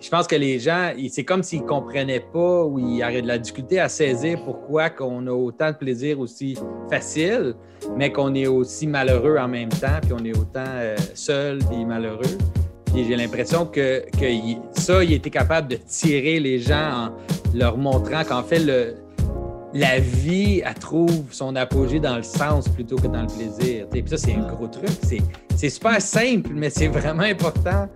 Je pense que les gens, c'est comme s'ils ne comprenaient pas ou ils avaient de la difficulté à saisir pourquoi qu'on a autant de plaisir aussi facile, mais qu'on est aussi malheureux en même temps, puis on est autant euh, seul et malheureux. Puis j'ai l'impression que, ça, il était capable de tirer les gens en leur montrant qu'en fait, la vie, elle trouve son apogée dans le sens plutôt que dans le plaisir. Puis ça, c'est un gros truc. C'est super simple, mais c'est vraiment important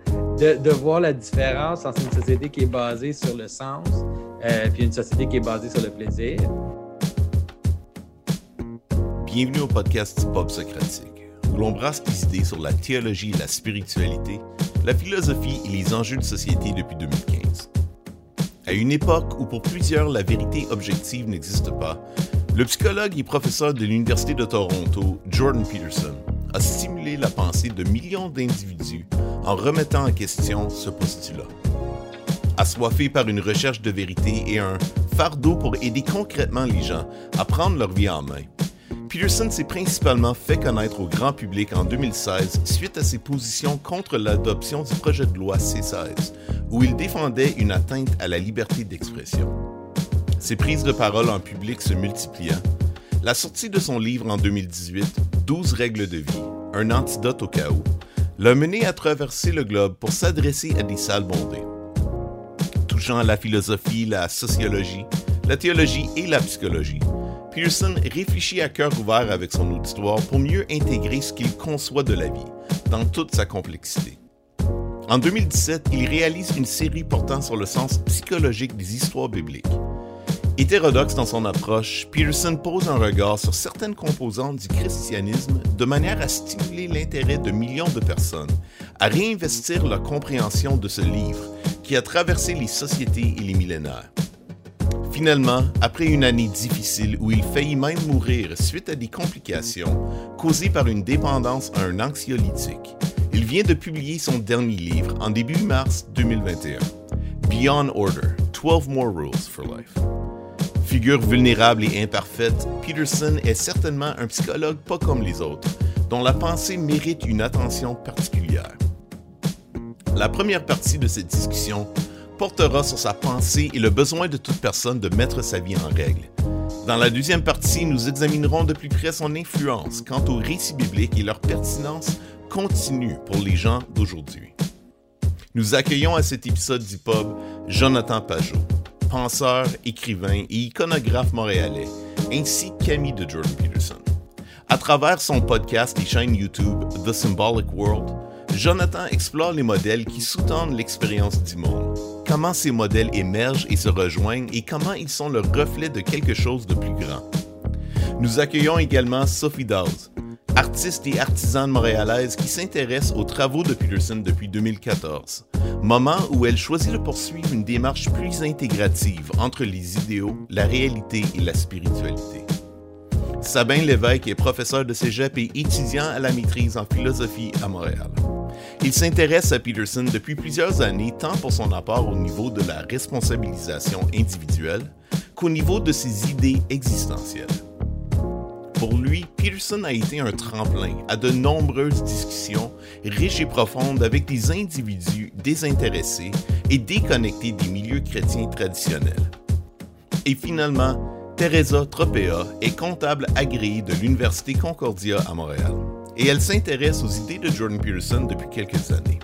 de, voir la différence entre une société qui est basée sur le sens euh, une société qui est basée sur le plaisir. Bienvenue au podcast Pop Socratique, où l'on brasse des idées sur la théologie et la spiritualité, la philosophie et les enjeux de société depuis 2015. À une époque où pour plusieurs la vérité objective n'existe pas, le psychologue et professeur de l'Université de Toronto, Jordan Peterson, a stimulé la pensée de millions d'individus en remettant en question ce postulat. Assoiffé par une recherche de vérité et un fardeau pour aider concrètement les gens à prendre leur vie en main, Peterson s'est principalement fait connaître au grand public en 2016 suite à ses positions contre l'adoption du projet de loi C16, où il défendait une atteinte à la liberté d'expression. Ses prises de parole en public se multipliant, la sortie de son livre en 2018, 12 règles de vie, un antidote au chaos, l'a mené à traverser le globe pour s'adresser à des salles bondées. Touchant à la philosophie, la sociologie, la théologie et la psychologie, Pearson réfléchit à cœur ouvert avec son auditoire pour mieux intégrer ce qu'il conçoit de la vie, dans toute sa complexité. En 2017, il réalise une série portant sur le sens psychologique des histoires bibliques. Hétérodoxe dans son approche, Peterson pose un regard sur certaines composantes du christianisme de manière à stimuler l'intérêt de millions de personnes à réinvestir leur compréhension de ce livre qui a traversé les sociétés et les millénaires. Finalement, après une année difficile où il faillit même mourir suite à des complications causées par une dépendance à un anxiolytique, il vient de publier son dernier livre en début mars 2021, Beyond Order 12 More Rules for Life. Figure vulnérable et imparfaite, Peterson est certainement un psychologue pas comme les autres, dont la pensée mérite une attention particulière. La première partie de cette discussion portera sur sa pensée et le besoin de toute personne de mettre sa vie en règle. Dans la deuxième partie, nous examinerons de plus près son influence quant aux récits bibliques et leur pertinence continue pour les gens d'aujourd'hui. Nous accueillons à cet épisode du pub Jonathan Pajot penseur, écrivain et iconographe montréalais, ainsi qu'ami de Jordan Peterson. À travers son podcast et chaîne YouTube The Symbolic World, Jonathan explore les modèles qui sous-tendent l'expérience du monde, comment ces modèles émergent et se rejoignent et comment ils sont le reflet de quelque chose de plus grand. Nous accueillons également Sophie Dawes, artiste et artisane montréalaise qui s'intéresse aux travaux de Peterson depuis 2014, moment où elle choisit de poursuivre une démarche plus intégrative entre les idéaux, la réalité et la spiritualité. Sabin Lévesque est professeur de cégep et étudiant à la maîtrise en philosophie à Montréal. Il s'intéresse à Peterson depuis plusieurs années tant pour son apport au niveau de la responsabilisation individuelle qu'au niveau de ses idées existentielles. Pour lui, Peterson a été un tremplin à de nombreuses discussions riches et profondes avec des individus désintéressés et déconnectés des milieux chrétiens traditionnels. Et finalement, Teresa Tropea est comptable agréée de l'Université Concordia à Montréal et elle s'intéresse aux idées de Jordan Peterson depuis quelques années.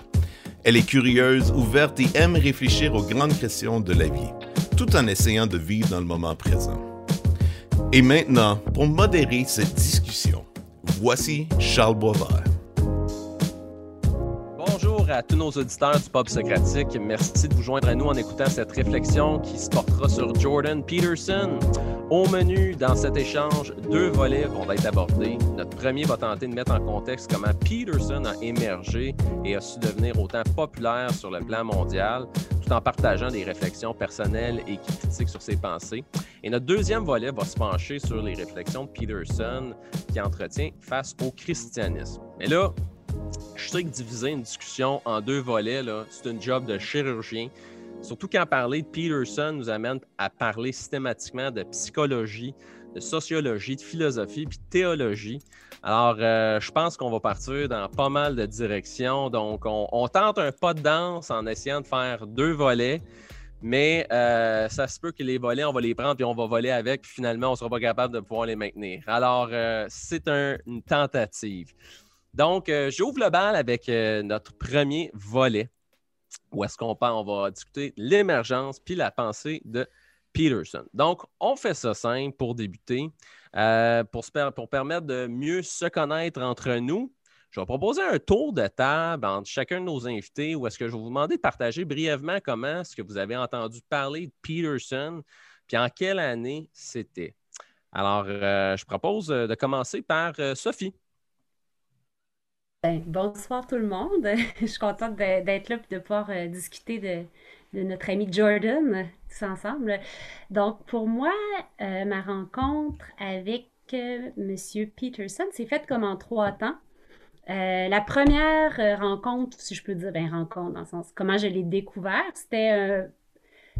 Elle est curieuse, ouverte et aime réfléchir aux grandes questions de la vie, tout en essayant de vivre dans le moment présent. Et maintenant, pour modérer cette discussion, voici Charles Boisvert. Bonjour à tous nos auditeurs du Pop Socratique. Merci de vous joindre à nous en écoutant cette réflexion qui se portera sur Jordan Peterson. Au menu, dans cet échange, deux volets vont être abordés. Notre premier va tenter de mettre en contexte comment Peterson a émergé et a su devenir autant populaire sur le plan mondial, en partageant des réflexions personnelles et critiques sur ses pensées. Et notre deuxième volet va se pencher sur les réflexions de Peterson qui entretient face au christianisme. Mais là, je sais que diviser une discussion en deux volets, c'est un job de chirurgien. Surtout quand parler de Peterson nous amène à parler systématiquement de psychologie, de sociologie, de philosophie, puis de théologie. Alors, euh, je pense qu'on va partir dans pas mal de directions. Donc, on, tente un pas de danse en essayant de faire deux volets. Mais euh, ça se peut que les volets, on va les prendre puis on va voler avec, puis finalement, on ne sera pas capable de pouvoir les maintenir. Alors, euh, c'est une tentative. Donc, j'ouvre le bal avec notre premier volet, où est-ce qu'on on va discuter l'émergence puis la pensée de Peterson. Donc, on fait ça simple pour débuter. Euh, pour, permettre de mieux se connaître entre nous, je vais proposer un tour de table entre chacun de nos invités où est-ce que je vais vous demander de partager brièvement comment est-ce que vous avez entendu parler de Peterson, puis en quelle année c'était. Alors, euh, je propose de commencer par euh, Sophie. Ben, bonsoir tout le monde. je suis contente d'être là et de pouvoir discuter de, de notre ami Jordan, tous ensemble. Donc, pour moi, euh, ma rencontre avec euh, Monsieur Peterson s'est faite comme en trois temps. Euh, la première rencontre, si je peux dire, ben, rencontre dans le sens comment je l'ai découvert, c'était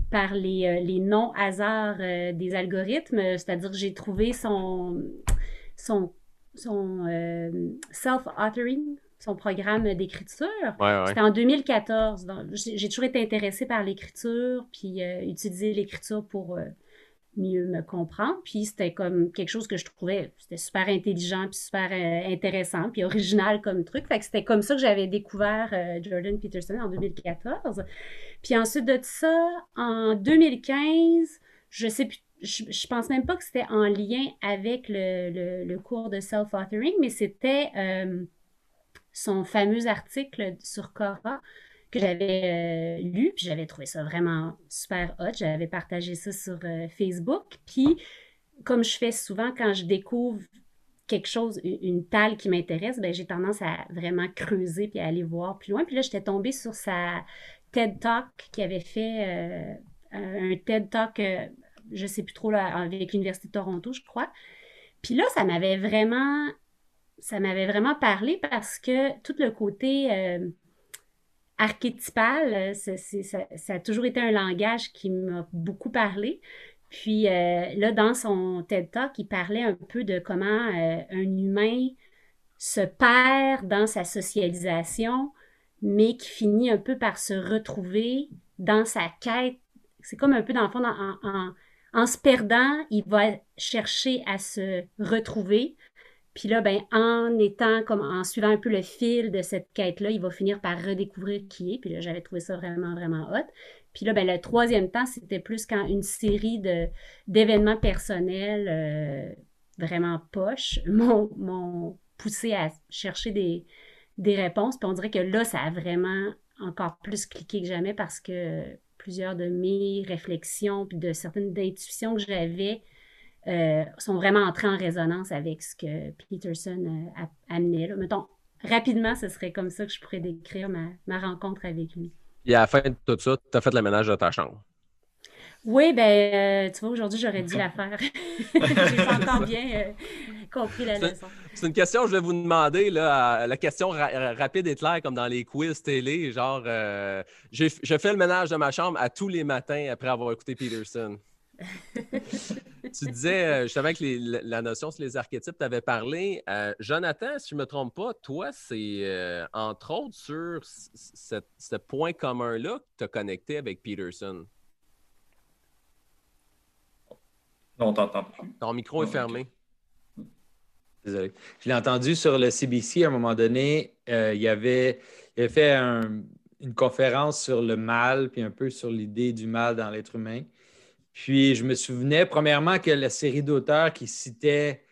par les, les non-hasards des algorithmes, c'est-à-dire j'ai trouvé son, son, son self-authoring, son programme d'écriture. C'était en 2014. J'ai toujours été intéressée par l'écriture, puis euh, utiliser l'écriture pour euh, mieux me comprendre. Puis c'était comme quelque chose que je trouvais, c'était super intelligent, puis super euh, intéressant, puis original comme truc. Fait que c'était comme ça que j'avais découvert Jordan Peterson en 2014. Puis ensuite de ça, en 2015, je sais plus je, pense même pas que c'était en lien avec le, le, cours de self-authoring, mais c'était son fameux article sur Cora que j'avais euh, lu, puis j'avais trouvé ça vraiment super hot. J'avais partagé ça sur euh, Facebook. Puis, comme je fais souvent quand je découvre quelque chose, une talle qui m'intéresse, ben, j'ai tendance à vraiment creuser puis à aller voir plus loin. Puis là, j'étais tombée sur sa TED Talk qui avait fait euh, un TED Talk, je sais plus trop, avec l'Université de Toronto, je crois. Puis là, ça m'avait vraiment ça m'avait vraiment parlé parce que tout le côté euh, archétypal, euh, ça, a toujours été un langage qui m'a beaucoup parlé. Puis euh, là, dans son TED Talk, il parlait un peu de comment un humain se perd dans sa socialisation, mais qui finit un peu par se retrouver dans sa quête. C'est comme un peu dans le fond, en se perdant, il va chercher à se retrouver puis là, ben, en étant comme en suivant un peu le fil de cette quête-là, il va finir par redécouvrir qui est. Puis là, j'avais trouvé ça vraiment, vraiment hot. Puis là, ben, le troisième temps, c'était plus quand une série de, d'événements personnels euh, vraiment poches m'ont, poussé à chercher des, des réponses. Puis on dirait que là, ça a vraiment encore plus cliqué que jamais parce que plusieurs de mes réflexions puis de certaines intuitions que j'avais euh, sont vraiment entrés en résonance avec ce que Peterson euh, a amené. Là. Mettons, rapidement, ce serait comme ça que je pourrais décrire ma, ma rencontre avec lui. Et à la fin de tout ça, tu as fait le ménage de ta chambre. Oui, ben, euh, tu vois, aujourd'hui, j'aurais dû la faire. J'ai pas encore bien compris la leçon. C'est une question que je vais vous demander, là, la question rapide et claire, comme dans les quiz télé. Genre, je fais le ménage de ma chambre à tous les matins après avoir écouté Peterson tu disais, euh, justement, avec la notion sur les archétypes, tu avais parlé. Euh, Jonathan, si je ne me trompe pas, toi, c'est euh, entre autres sur ce point commun-là que tu as connecté avec Peterson. Non, on t'entend plus. Ton micro est fermé. Désolé. Je l'ai entendu sur le CBC à un moment donné. il, y avait, il avait fait une conférence sur le mal, puis un peu sur l'idée du mal dans l'être humain. Puis je me souvenais, premièrement, que la série d'auteurs qui citaient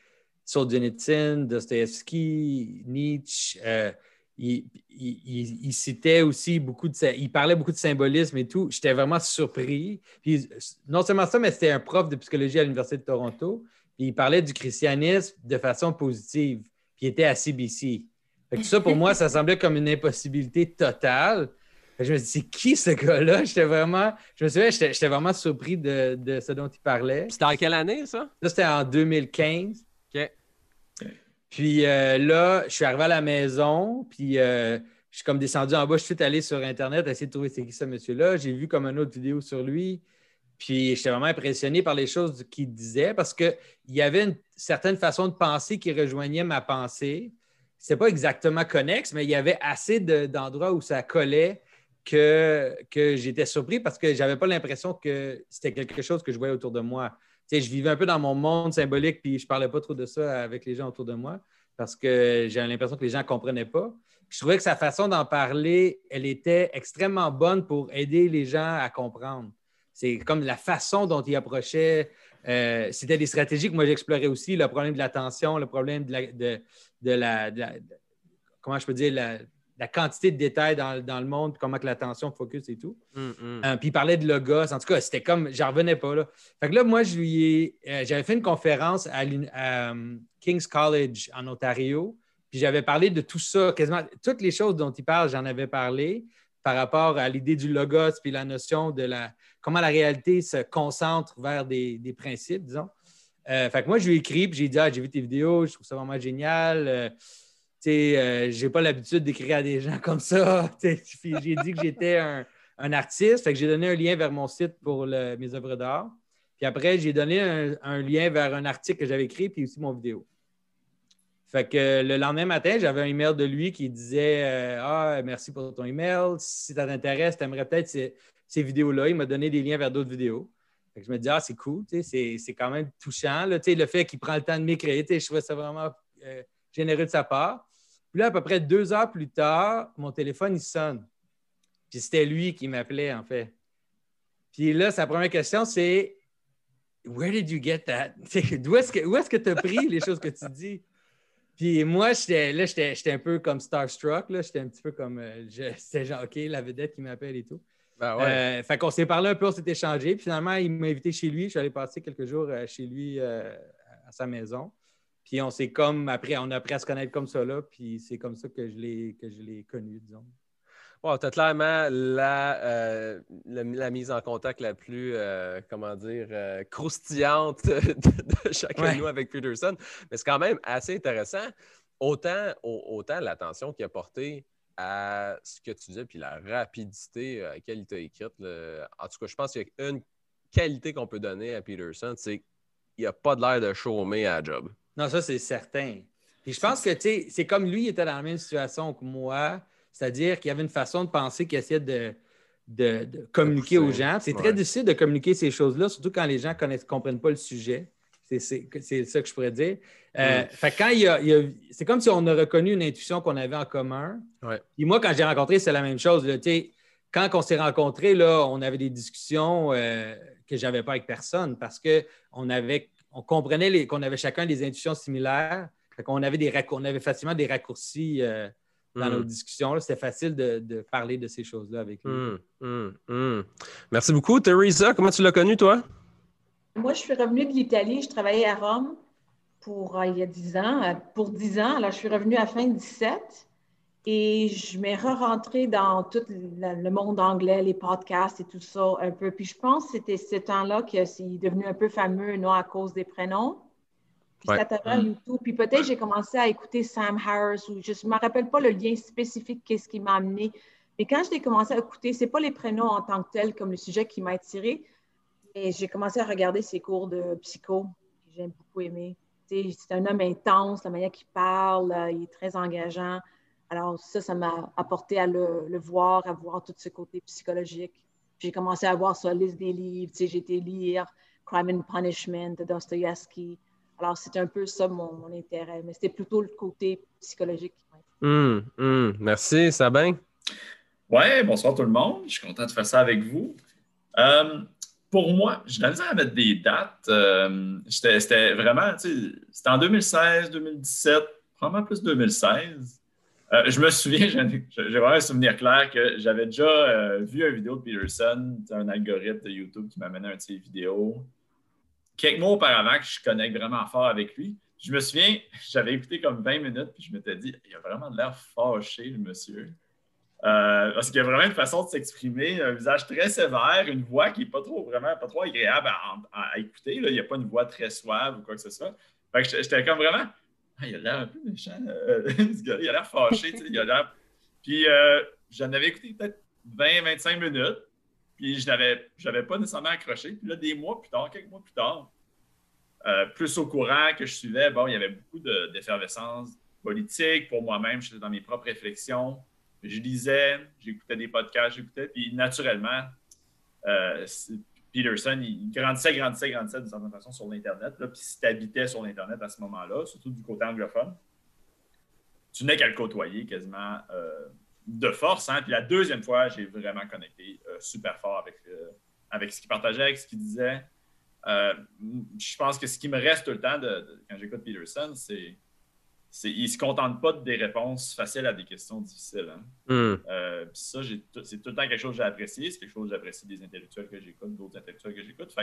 Solzhenitsyn, Dostoevsky, Nietzsche, euh, il, citait aussi beaucoup de. Il parlait beaucoup de symbolisme et tout. J'étais vraiment surpris. Puis non seulement ça, mais c'était un prof de psychologie à l'Université de Toronto. Puis il parlait du christianisme de façon positive. Puis il était à CBC. tout ça, pour moi, ça semblait comme une impossibilité totale. Je me suis dit, c'est qui ce gars-là? J'étais vraiment, je me souviens, j'étais vraiment surpris de, ce dont il parlait. C'était en quelle année, ça? Ça, c'était en 2015. OK. Puis euh, là, je suis arrivé à la maison, puis euh, je suis comme descendu en bas, je suis allé sur Internet, essayer de trouver c'est qui ce monsieur-là. J'ai vu comme une autre vidéo sur lui. Puis j'étais vraiment impressionné par les choses qu'il disait parce qu'il y avait une certaine façon de penser qui rejoignait ma pensée. Ce pas exactement connexe, mais il y avait assez d'endroits où ça collait que, j'étais surpris parce que je n'avais pas l'impression que c'était quelque chose que je voyais autour de moi. Je vivais un peu dans mon monde symbolique, puis je ne parlais pas trop de ça avec les gens autour de moi parce que j'avais l'impression que les gens ne comprenaient pas. je trouvais que sa façon d'en parler, elle était extrêmement bonne pour aider les gens à comprendre. C'est comme la façon dont il approchait. Euh, c'était des stratégies que moi j'explorais aussi, le problème de l'attention, le problème de la, comment je peux dire, quantité de détails dans, le monde, comment que l'attention focus et tout. Mm, mm. Euh, puis il parlait de logos. En tout cas, c'était comme, j'en revenais pas là. Fait que là, moi, je lui euh, j'avais fait une conférence à, King's College en Ontario. Puis j'avais parlé de tout ça, quasiment toutes les choses dont il parle, j'en avais parlé par rapport à l'idée du logos, puis la notion de la, comment la réalité se concentre vers des, principes, disons. Euh, fait que moi, je lui ai écrit, puis j'ai dit, ah, j'ai vu tes vidéos, je trouve ça vraiment génial. Euh, euh, j'ai pas l'habitude d'écrire à des gens comme ça. j'ai dit que j'étais un, artiste, j'ai donné un lien vers mon site pour mes œuvres d'art. Puis après, j'ai donné un, lien vers un article que j'avais écrit, puis aussi mon vidéo. Fait que le lendemain matin, j'avais un email de lui qui disait Ah, merci pour ton email. Si ça t'intéresse, tu aimerais peut-être ces vidéos-là. Il m'a donné des liens vers d'autres vidéos. je me dis, ah, c'est cool, c'est quand même touchant. Le fait qu'il prend le temps de m'écrire, je trouvais ça vraiment euh, généreux de sa part. Puis là, à peu près deux heures plus tard, mon téléphone, il sonne. Puis c'était lui qui m'appelait, en fait. Puis là, sa première question, c'est Where did you get that? D'où est-ce que tu as pris les choses que tu dis? Puis moi, j'étais, là, j'étais, un peu comme starstruck. J'étais un petit peu comme. Euh, c'était genre, OK, la vedette qui m'appelle et tout. Ben ouais. Euh, fait qu'on s'est parlé un peu, on s'est échangé. Puis finalement, il m'a invité chez lui. Je suis allé passer quelques jours euh, chez lui euh, à sa maison. Puis on s'est comme après, on a appris à se connaître comme ça là. Puis c'est comme ça que je l'ai que je l'ai connu, disons. Wow, tu as clairement la, la, mise en contact la plus, comment dire, croustillante de, chacun de nous avec Peterson. Mais c'est quand même assez intéressant. Autant, autant l'attention qu'il a portée à ce que tu disais, puis la rapidité à laquelle il t'a écrite. En tout cas, je pense qu'il y a une qualité qu'on peut donner à Peterson, c'est qu'il n'a pas de l'air de chômer à la job. Non, ça, c'est certain. Puis je pense que, tu sais, c'est comme lui, il était dans la même situation que moi, c'est-à-dire qu'il y avait une façon de penser qu'il essayait de, de, communiquer aux gens. C'est très difficile de communiquer ces choses-là, surtout quand les gens ne comprennent pas le sujet. C'est ça que je pourrais dire. Euh, fait quand il y a, c'est comme si on a reconnu une intuition qu'on avait en commun. Et moi, quand j'ai rencontré, c'est la même chose. Là, quand on s'est rencontrés, là, on avait des discussions euh, que je n'avais pas avec personne parce qu'on avait, on comprenait qu'on avait chacun des intuitions similaires. qu'on avait, des on avait facilement des raccourcis euh, dans nos mm. discussions. C'était facile de, parler de ces choses-là avec lui. Mm, mm, Merci beaucoup. Teresa, comment tu l'as connu, toi? Moi, je suis revenue de l'Italie. Je travaillais à Rome pour, euh, il y a 10 ans. Euh, pour 10 ans, là, je suis revenue à fin 17 et je m'ai re-rentrée dans tout le monde anglais, les podcasts et tout ça un peu. Puis je pense que c'était ce temps-là qu'il est devenu un peu fameux, non à cause des prénoms. Puis ouais. à YouTube. Puis peut-être j'ai commencé à écouter Sam Harris ou je ne me rappelle pas le lien spécifique, qu'est-ce qui m'a amené. Mais quand j'ai commencé à écouter, ce n'est pas les prénoms en tant que tels comme le sujet qui m'a attiré, et j'ai commencé à regarder ses cours de psycho. J'ai beaucoup aimé. C'est un homme intense, la manière qu'il parle, euh, il est très engageant. Alors ça, ça m'a apporté à le, voir, à voir tout ce côté psychologique. J'ai commencé à voir sa liste des livres. J'ai été lire Crime and Punishment de Dostoevsky. Alors c'est un peu ça mon, intérêt, mais c'était plutôt le côté psychologique. Hum, hum. Merci, Sabin. Oui, bonsoir tout le monde. Je suis content de faire ça avec vous. Euh, pour moi, j'ai la à mettre des dates. Euh, c'était vraiment, c'était en 2016, 2017, probablement plus 2016. Euh, je me souviens, j'ai vraiment un souvenir clair que j'avais déjà euh, vu une vidéo de Peterson, un algorithme de YouTube qui m'amenait un de ses vidéos. Quelques mois auparavant, que je connecte vraiment fort avec lui. Je me souviens, j'avais écouté comme 20 minutes, puis je m'étais dit, il a vraiment l'air fâché, le monsieur. Euh, parce qu'il y a vraiment une façon de s'exprimer, un visage très sévère, une voix qui n'est pas trop vraiment pas trop agréable à, écouter. Il n'y a pas une voix très suave ou quoi que ce soit. Fait que j'étais comme vraiment. Ah, il a l'air un peu méchant, euh, ce gars il a l'air fâché, il a l'air. Puis euh, j'en avais écouté peut-être 20-25 minutes. puis je n'avais pas nécessairement accroché. Puis là, des mois plus tard, quelques mois plus tard, euh, plus au courant que je suivais, bon, il y avait beaucoup d'effervescence politique. Pour moi-même, j'étais dans mes propres réflexions. Je lisais, j'écoutais des podcasts, j'écoutais, puis naturellement, euh, Peterson, il grandissait, grandissait, grandissait d'une certaine façon sur l'Internet. Puis si tu habitais sur l'Internet à ce moment-là, surtout du côté anglophone, tu n'es qu'à le côtoyer quasiment euh, de force. Hein? Puis la deuxième fois, j'ai vraiment connecté euh, super fort avec, euh, avec ce qu'il partageait, avec ce qu'il disait. je pense que ce qui me reste tout le temps quand j'écoute Peterson, c'est il ne se contente pas de des réponses faciles à des questions difficiles. Hein? Hmm. ça, c'est tout le temps quelque chose que j'ai apprécié. C'est quelque chose que j'apprécie des intellectuels que j'écoute, d'autres intellectuels que j'écoute.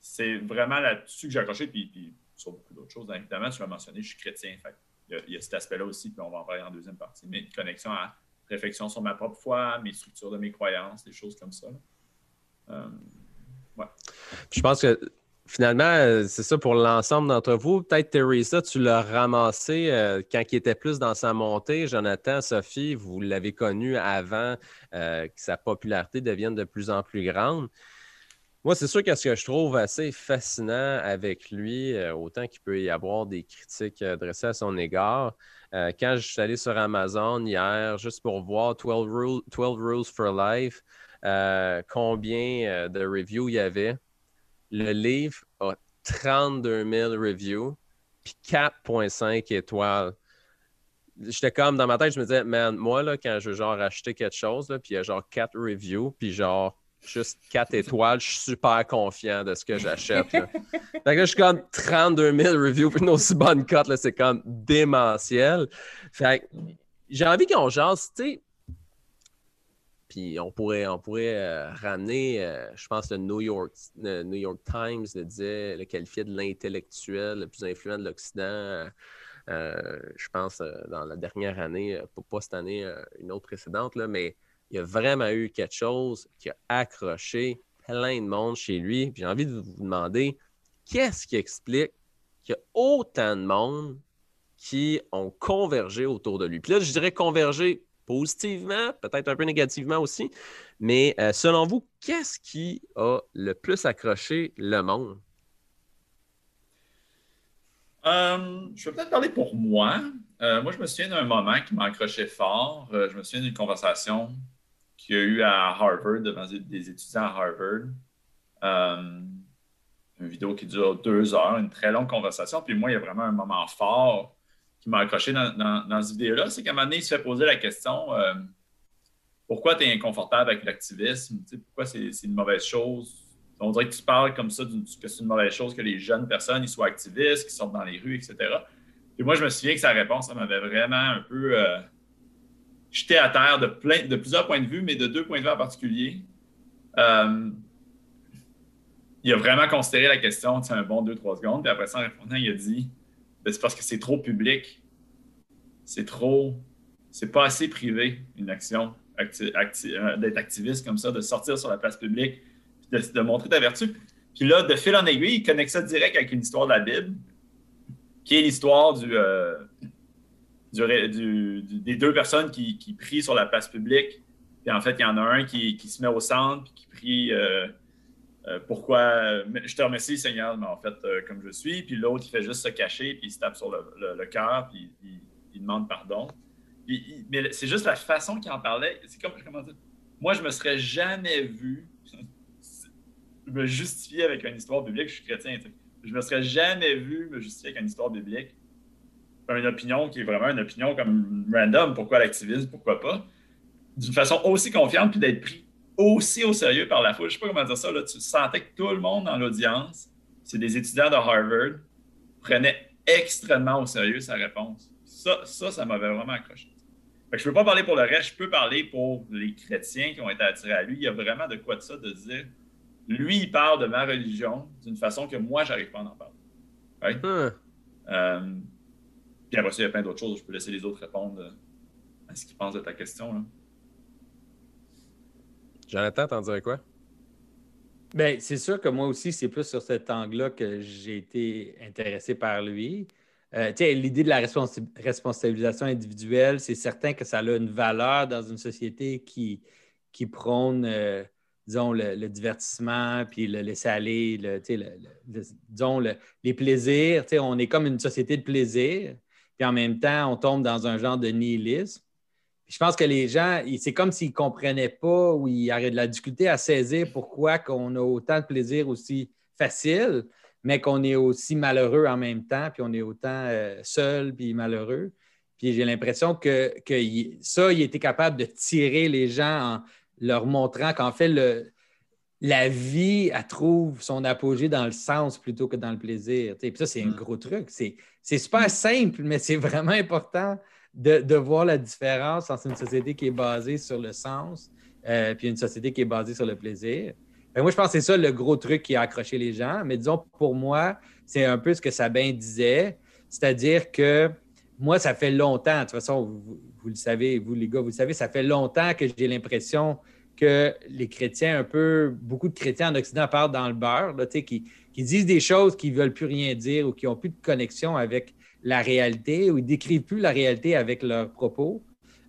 c'est vraiment là-dessus que j'ai accroché. Puis, puis, sur beaucoup d'autres choses, évidemment, tu l'as mentionné, je suis chrétien. Fait il y, a, cet aspect-là aussi, puis on va en parler en deuxième partie, mais une connexion à réflexion sur ma propre foi, mes structures de mes croyances, des choses comme ça. Euh, je pense que finalement, c'est ça pour l'ensemble d'entre vous. Peut-être Teresa, tu l'as ramassé euh, quand il était plus dans sa montée. Jonathan, Sophie, vous l'avez connu avant euh, que sa popularité devienne de plus en plus grande. Moi, c'est sûr que ce que je trouve assez fascinant avec lui, euh, autant qu'il peut y avoir des critiques euh, dressées à son égard, euh, quand je suis allé sur Amazon hier, juste pour voir 12, 12 Rules for Life, combien de reviews il y avait, le livre a 32 000 reviews, puis 4,5 étoiles j'étais comme dans ma tête, je me disais, man, moi, là, quand je veux genre acheter quelque chose, puis il y a genre 4 reviews, puis genre juste 4 étoiles, je suis super confiant de ce que j'achète. fait que là, je suis comme 32 000 reviews pour une aussi bonne cote, c'est comme démentiel. Fait que j'ai envie qu'on jase, tu sais. Puis on pourrait, on pourrait euh, ramener, euh, je pense, le New York, New York Times le disait, le qualifiait de l'intellectuel le plus influent de l'Occident. Euh, je pense dans la dernière année, pas cette année, une autre précédente, là, mais il y a vraiment eu quelque chose qui a accroché plein de monde chez lui. J'ai envie de vous demander qu'est-ce qui explique qu'il y a autant de monde qui ont convergé autour de lui? Puis là, je dirais converger positivement, peut-être un peu négativement aussi, mais euh, selon vous, qu'est-ce qui a le plus accroché le monde? Euh, je vais peut-être parler pour moi. Euh, moi, je me souviens d'un moment qui m'a accroché fort. je me souviens d'une conversation qu'il y a eu à Harvard, devant des étudiants à Harvard. Une vidéo qui dure deux heures, une très longue conversation. Puis moi, il y a vraiment un moment fort qui m'a accroché dans, cette vidéo-là. C'est qu'à un moment donné, il se fait poser la question euh, pourquoi tu es inconfortable avec l'activisme? Pourquoi c'est une mauvaise chose? On dirait que tu parles comme ça, que c'est une mauvaise chose que les jeunes personnes soient activistes, qu'ils sortent dans les rues, etc. Puis moi, je me souviens que sa réponse, ça m'avait vraiment un peu. Euh, j'étais à terre de, plein, de plusieurs points de vue, mais de deux points de vue en particulier. Euh, il a vraiment considéré la question, un bon deux, trois secondes, puis après ça, en répondant, il a dit ben, c'est parce que c'est trop public. C'est trop. C'est pas assez privé, une action, euh, d'être activiste comme ça, de sortir sur la place publique, de, de, montrer ta vertu. Puis là, de fil en aiguille, il connecte ça direct avec une histoire de la Bible, qui est l'histoire du. Euh, des deux personnes qui, prient sur la place publique. Puis en fait, il y en a un qui, se met au centre puis qui prie euh, euh, pourquoi je te remercie, Seigneur, mais en fait, euh, comme je suis. Puis l'autre, il fait juste se cacher, puis il se tape sur le, cœur, puis il, demande pardon. mais c'est juste la façon qu'il en parlait. C'est comme, comment dire, moi, je me serais jamais vu me justifier avec une histoire biblique. Je suis chrétien. Je me serais jamais vu me justifier avec une histoire biblique une opinion qui est vraiment une opinion comme random, pourquoi l'activisme, pourquoi pas, d'une façon aussi confiante, puis d'être pris aussi au sérieux par la foule. Je ne sais pas comment dire ça, là, tu sentais que tout le monde dans l'audience, c'est des étudiants de Harvard, prenait extrêmement au sérieux sa réponse. Ça, ça, ça m'avait vraiment accroché. je ne peux pas parler pour le reste, je peux parler pour les chrétiens qui ont été attirés à lui. Il y a vraiment de quoi de ça de dire, lui, il parle de ma religion d'une façon que moi, j'arrive pas à en parler. Hum. Euh, puis après il y a plein d'autres choses. Je peux laisser les autres répondre euh, à ce qu'ils pensent de ta question. Là. Jonathan, t'en dirais quoi? Bien, c'est sûr que moi aussi, c'est plus sur cet angle-là que j'ai été intéressé par lui. Euh, l'idée de la responsabilisation individuelle, c'est certain que ça a une valeur dans une société qui, qui prône euh, disons, le, divertissement, puis le laisser aller, le, disons, les plaisirs. On est comme une société de plaisir, puis en même temps, on tombe dans un genre de nihilisme. Je pense que les gens, c'est comme s'ils ne comprenaient pas ou ils auraient de la difficulté à saisir pourquoi qu'on a autant de plaisir aussi facile, mais qu'on est aussi malheureux en même temps, puis on est autant euh, seul puis malheureux. Puis j'ai l'impression que, que ça, il était capable de tirer les gens en leur montrant qu'en fait, le, la vie, elle trouve son apogée dans le sens plutôt que dans le plaisir. Puis ça, c'est un mm. gros truc. C'est super simple, mais c'est vraiment important de, voir la différence entre une société qui est basée sur le sens euh, puis une société qui est basée sur le plaisir. Moi, je pense que c'est ça le gros truc qui a accroché les gens. Mais disons, pour moi, c'est un peu ce que Sabin disait, c'est-à-dire que moi, ça fait longtemps, de toute façon, vous, le savez, vous les gars, vous le savez, ça fait longtemps que j'ai l'impression que les chrétiens, un peu, beaucoup de chrétiens en Occident parlent dans le beurre, là, qui, qui disent des choses qui ne veulent plus rien dire ou qui n'ont plus de connexion avec la réalité ou ils décrivent plus la réalité avec leurs propos.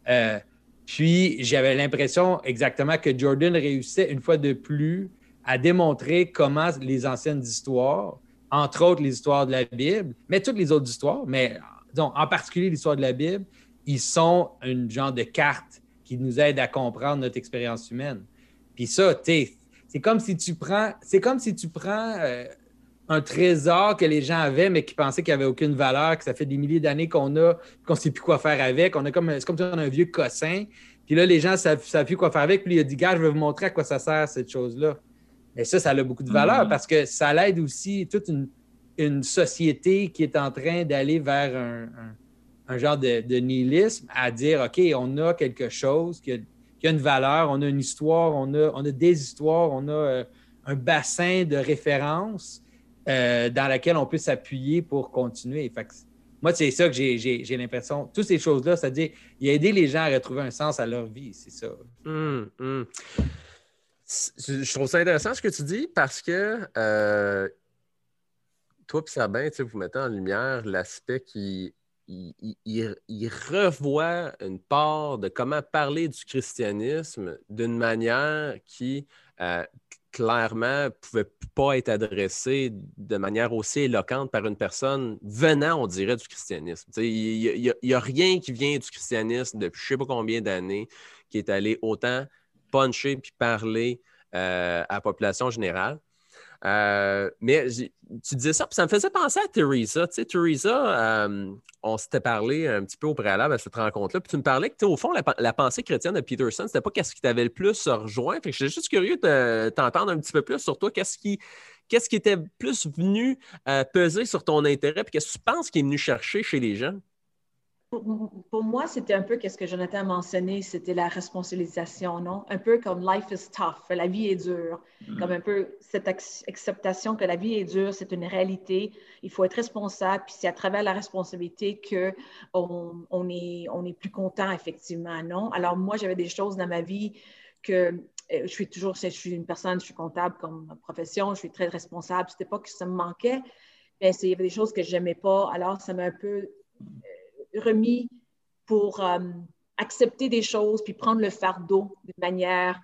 Euh, puis j'avais l'impression exactement que Jordan réussissait une fois de plus à démontrer comment les anciennes histoires, entre autres les histoires de la Bible, mais toutes les autres histoires, mais donc, en particulier l'histoire de la Bible, ils sont une genre de carte qui nous aide à comprendre notre expérience humaine. Puis ça, c'est comme si tu prends, c'est comme si tu prends euh, un trésor que les gens avaient, mais qui pensaient qu'il n'y avait aucune valeur, que ça fait des milliers d'années qu'on a, qu'on ne sait plus quoi faire avec. On a comme, c'est comme si on a un vieux cossin. Puis là, les gens ne savent, plus quoi faire avec. Puis il a dit, gars, je vais vous montrer à quoi ça sert, cette chose-là. Et ça, ça a beaucoup de valeur mm-hmm. parce que ça l'aide aussi toute une, une, société qui est en train d'aller vers un un genre de, nihilisme à dire OK, on a quelque chose qui a, une valeur, on a une histoire, on a, on a des histoires, on a euh, un bassin de référence euh, dans laquelle on peut s'appuyer pour continuer. moi, c'est ça que j'ai l'impression. Toutes ces choses-là, c'est-à-dire, il a aidé les gens à retrouver un sens à leur vie, c'est ça. Hum, hum. Je trouve ça intéressant ce que tu dis parce que euh, toi et Sabin, vous mettez en lumière l'aspect qui revoit une part de comment parler du christianisme d'une manière qui euh, clairement ne pouvait pas être adressée de manière aussi éloquente par une personne venant, on dirait, du christianisme. Il n'y a, rien qui vient du christianisme depuis je ne sais pas combien d'années qui est allé autant puncher puis parler euh, à la population générale. Euh, mais tu disais ça, puis ça me faisait penser à Theresa. Tu sais, Theresa, euh, on s'était parlé un petit peu au préalable à cette rencontre-là. Puis tu me parlais que, au fond, la, pensée chrétienne de Peterson, c'était pas qu'est-ce qui t'avait le plus rejoint. Fait que j'étais juste curieux de t'entendre un petit peu plus sur toi. Qu'est-ce qui, qu'est-ce qui était plus venu euh, peser sur ton intérêt? Puis qu'est-ce que tu penses qui est venu chercher chez les gens? Pour, moi, c'était un peu ce que Jonathan a mentionné, c'était la responsabilisation, non? Un peu comme life is tough, la vie est dure, mm-hmm. comme un peu cette acceptation que la vie est dure, c'est une réalité, il faut être responsable, puis c'est à travers la responsabilité qu'on on est, on est plus content, effectivement, non? Alors moi, j'avais des choses dans ma vie que euh, je suis toujours, je suis une personne, je suis comptable comme profession, je suis très responsable, c'était pas que ça me manquait, mais il y avait des choses que je n'aimais pas, alors ça m'a un peu remis pour euh, accepter des choses puis prendre le fardeau d'une manière.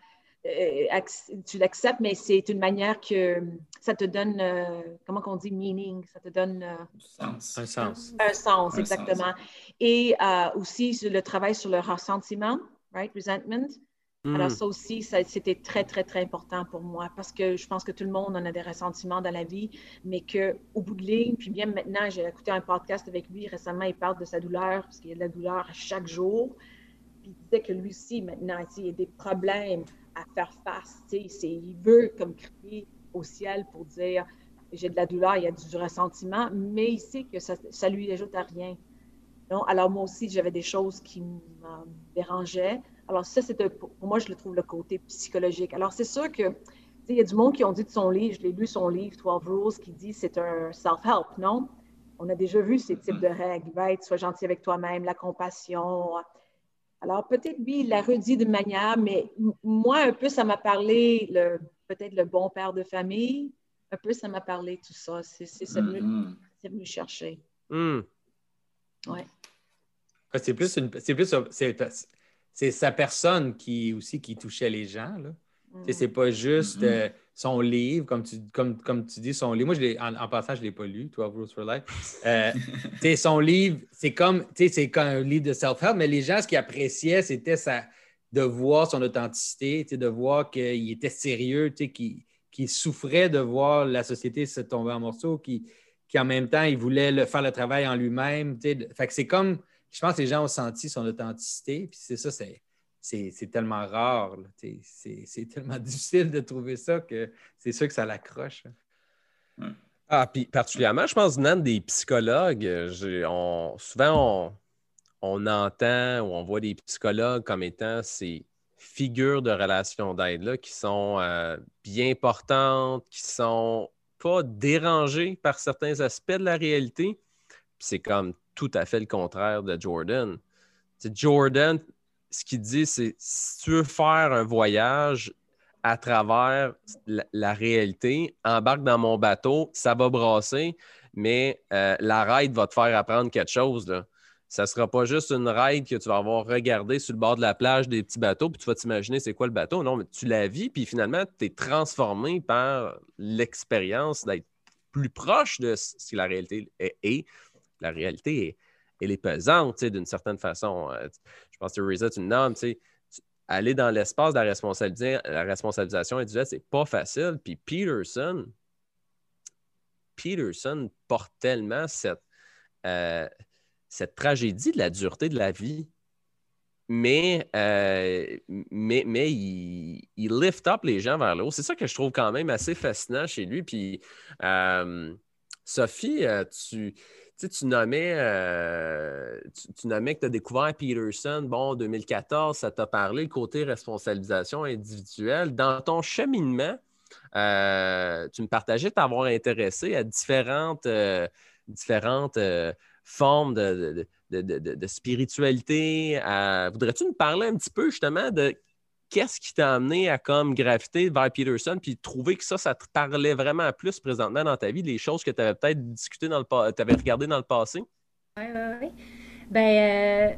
Euh, tu l'acceptes, mais c'est une manière que ça te donne, euh, comment on dit, meaning, ça te donne sens. un sens. Un sens, exactement. Et aussi le travail sur le ressentiment, right, resentment. Alors, hmm. ça aussi, c'était très, très, très important pour moi parce que je pense que tout le monde en a des ressentiments dans la vie, mais qu'au bout de ligne, puis bien maintenant, j'ai écouté un podcast avec lui récemment, il parle de sa douleur parce qu'il y a de la douleur à chaque jour. Puis il disait que lui aussi, maintenant, il y a des problèmes à faire face. Il veut comme crier au ciel pour dire j'ai de la douleur, il y a du ressentiment, mais il sait que ça ne lui ajoute à rien. Non? Alors, moi aussi, j'avais des choses qui me dérangeaient. Alors, ça, c'est pour moi, je le trouve le côté psychologique. Alors, c'est sûr que, il y a du monde qui ont dit de son livre, je l'ai lu son livre, 12 Rules, qui dit c'est un self-help, non? On a déjà vu ces types de règles, right? Sois gentil avec toi-même, la compassion. Alors, peut-être lui, il l'a redit de manière, mais moi, un peu, ça m'a parlé, le, peut-être le bon père de famille, un peu, ça m'a parlé tout ça. C'est, venu, mm-hmm. venu, chercher. Mm. Ouais. C'est plus une. C'est plus c'est sa personne qui aussi qui touchait les gens. Là. sais, C'est pas juste euh, son livre, comme tu, comme, comme tu dis, son livre. Moi, je en, en, passant, je ne l'ai pas lu, 12 Rules for Life. Euh, son livre, c'est comme, c'est comme un livre de self-help, mais les gens, ce qu'ils appréciaient, c'était de voir son authenticité, de voir qu'il était sérieux, qu'il souffrait de voir la société se tomber en morceaux, qui en même temps, il voulait le, faire le travail en lui-même. Fait que c'est comme, je pense que les gens ont senti son authenticité, puis c'est ça, c'est c'est tellement rare. C'est tellement difficile de trouver ça que c'est sûr que ça l'accroche. Ah, puis particulièrement, je pense, Nan, des psychologues, on, souvent on, entend ou on voit des psychologues comme étant ces figures de relations d'aide qui sont euh, bien portantes, qui sont pas dérangées par certains aspects de la réalité. C'est comme tout à fait le contraire de Jordan. Jordan, ce qu'il dit, c'est si tu veux faire un voyage à travers la, réalité, embarque dans mon bateau, ça va brasser, mais euh, la ride va te faire apprendre quelque chose. Là. Ça ne sera pas juste une ride que tu vas avoir regardé sur le bord de la plage des petits bateaux, puis tu vas t'imaginer c'est quoi le bateau. Non, mais tu la vis, puis finalement, tu es transformé par l'expérience d'être plus proche de ce que la réalité est. La réalité elle est pesante, d'une certaine façon. Euh, je pense que Reza, tu nommes, aller dans l'espace de la, la responsabilisation individuelle, c'est pas facile. Puis Peterson, Peterson porte tellement cette, euh, cette tragédie de la dureté de la vie. Mais, euh, mais, mais il, il, lift up les gens vers le haut. C'est ça que je trouve quand même assez fascinant chez lui. Puis, Sophie, tu, tu nommais, euh, tu, nommais que tu as découvert Peterson, bon, 2014, ça t'a parlé, le côté responsabilisation individuelle. Dans ton cheminement, euh, tu me partageais t'avoir intéressé à différentes, euh, différentes formes de, de spiritualité. Voudrais-tu nous parler un petit peu justement de qu'est-ce qui t'a amené à comme graviter vers Peterson puis trouver que ça, ça te parlait vraiment plus présentement dans ta vie, les choses que tu avais peut-être discuté dans le tu avais regardé dans le passé? Oui, oui, oui. Ben, euh,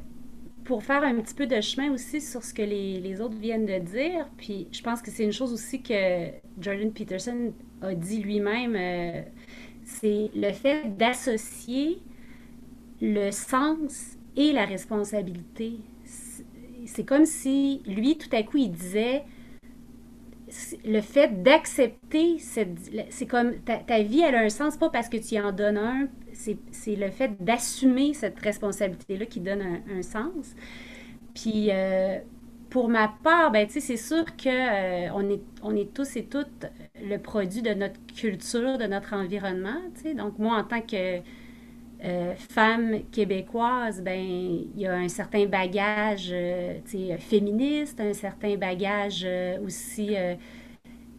pour faire un petit peu de chemin aussi sur ce que les, autres viennent de dire, puis je pense que c'est une chose aussi que Jordan Peterson a dit lui-même, euh, c'est le fait d'associer le sens et la responsabilité c'est comme si lui, tout à coup, il disait le fait d'accepter, c'est comme ta, vie, elle a un sens, pas parce que tu en donnes un, c'est le fait d'assumer cette responsabilité-là qui donne un, sens. Puis euh, pour ma part, ben, c'est sûr qu'on euh, est, on est tous et toutes le produit de notre culture, de notre environnement. Donc moi, en tant que euh, femme québécoise, ben il y a un certain bagage euh, féministe, un certain bagage euh, aussi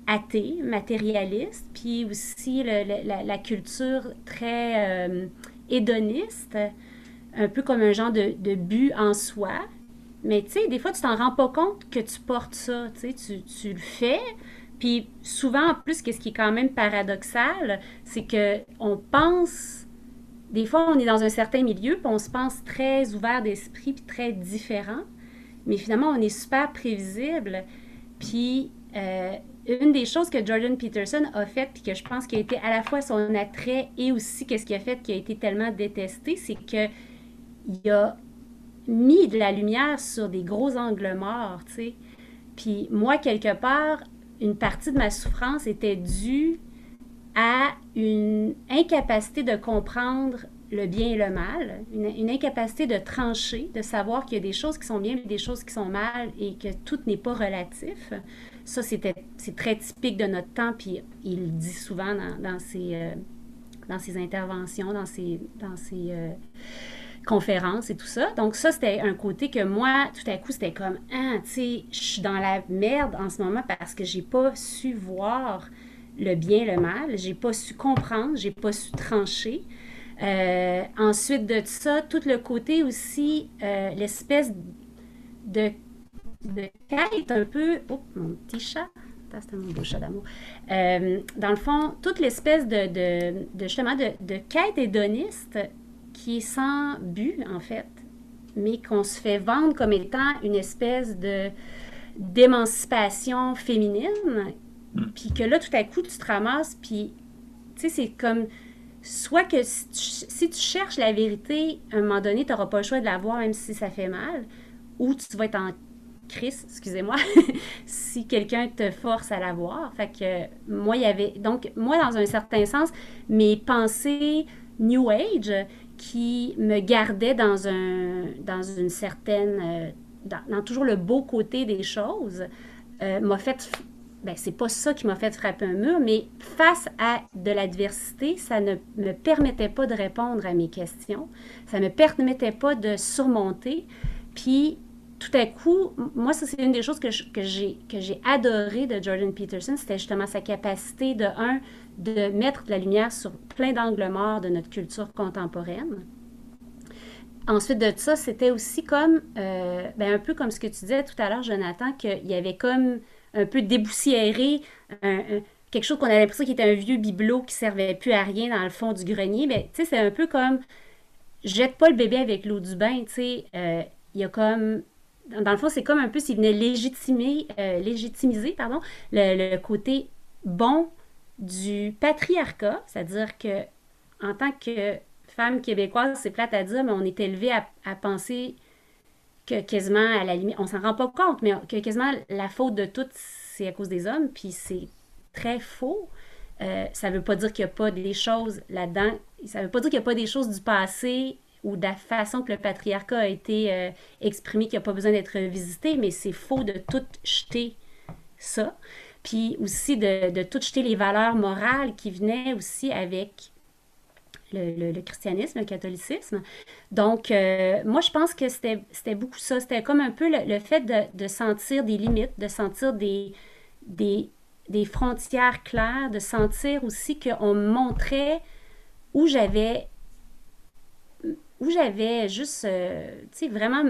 athée, matérialiste, puis aussi la, culture très hédoniste, un peu comme un genre de, but en soi. Mais tu sais, des fois, tu t'en rends pas compte que tu portes ça, tu, tu le fais, puis souvent, en plus, ce qui est quand même paradoxal, c'est que on pense des fois, on est dans un certain milieu, puis on se pense très ouvert d'esprit, puis très différent. Mais finalement, on est super prévisible. Puis, euh, une des choses que Jordan Peterson a fait, puis que je pense qui a été à la fois son attrait et aussi qu'est-ce qu'il a fait qui a été tellement détesté, c'est qu'il a mis de la lumière sur des gros angles morts, tu sais. Puis moi, quelque part, une partie de ma souffrance était due à une incapacité de comprendre le bien et le mal, une, incapacité de trancher, de savoir qu'il y a des choses qui sont bien et des choses qui sont mal et que tout n'est pas relatif. Ça, c'est très typique de notre temps, puis il le dit souvent dans, ses, euh, dans ses interventions, dans ses, dans ses euh, conférences et tout ça. Donc ça, c'était un côté que moi, tout à coup, c'était comme, ah, tu sais, je suis dans la merde en ce moment parce que j'ai pas su voir le bien, le mal. J'ai pas su comprendre, j'ai pas su trancher. Euh, ensuite de ça, tout le côté aussi, euh, l'espèce de, de quête un peu. Oh, mon petit chat. C'était mon beau chat d'amour. Euh, dans le fond, toute l'espèce de, de, justement de, de quête hédoniste qui est sans but, en fait, mais qu'on se fait vendre comme étant une espèce de d'émancipation féminine, puis que là, tout à coup, tu te ramasses, puis, tu sais, c'est comme, soit que si tu, cherches la vérité, à un moment donné, tu n'auras pas le choix de la voir, même si ça fait mal, ou tu vas être en crise, excusez-moi, si quelqu'un te force à la voir. Fait que, moi, il y avait, donc, moi, dans un certain sens, mes pensées New Age qui me gardaient dans, un, dans une certaine... Euh, dans, toujours le beau côté des choses, euh, m'a fait ben, c'est pas ça qui m'a fait frapper un mur, mais face à de l'adversité, ça ne me permettait pas de répondre à mes questions, ça ne me permettait pas de surmonter. Puis, tout à coup, moi, ça, c'est une des choses que, que j'ai adoré de Jordan Peterson, c'était justement sa capacité de, un, de mettre de la lumière sur plein d'angles morts de notre culture contemporaine. Ensuite de ça, c'était aussi comme, euh, ben, un peu comme ce que tu disais tout à l'heure, Jonathan, qu'il y avait comme un peu déboussiéré, quelque chose qu'on avait l'impression qu'il était un vieux bibelot qui servait plus à rien dans le fond du grenier. Mais tu sais, c'est un peu comme jette pas le bébé avec l'eau du bain. Tu sais, euh, il y a comme dans le fond, c'est comme un peu s'il venait légitimer, euh, légitimiser pardon, le, côté bon du patriarcat, c'est-à-dire que en tant que femme québécoise, c'est plate à dire, mais on est élevé à penser que quasiment à la limite, on s'en rend pas compte, mais que quasiment la faute de tout, c'est à cause des hommes, puis c'est très faux. Euh, ça ne veut pas dire qu'il n'y a pas des choses là-dedans. Ça ne veut pas dire qu'il n'y a pas des choses du passé ou de la façon que le patriarcat a été euh, exprimé qui n'a pas besoin d'être visité, mais c'est faux de tout jeter ça. Puis aussi de, de tout jeter les valeurs morales qui venaient aussi avec le, christianisme, le catholicisme. Donc, euh, moi, je pense que c'était beaucoup ça. C'était comme un peu le, fait de, sentir des limites, de sentir des, des, frontières claires, de sentir aussi qu'on me montrait où j'avais où j'avais juste, euh, vraiment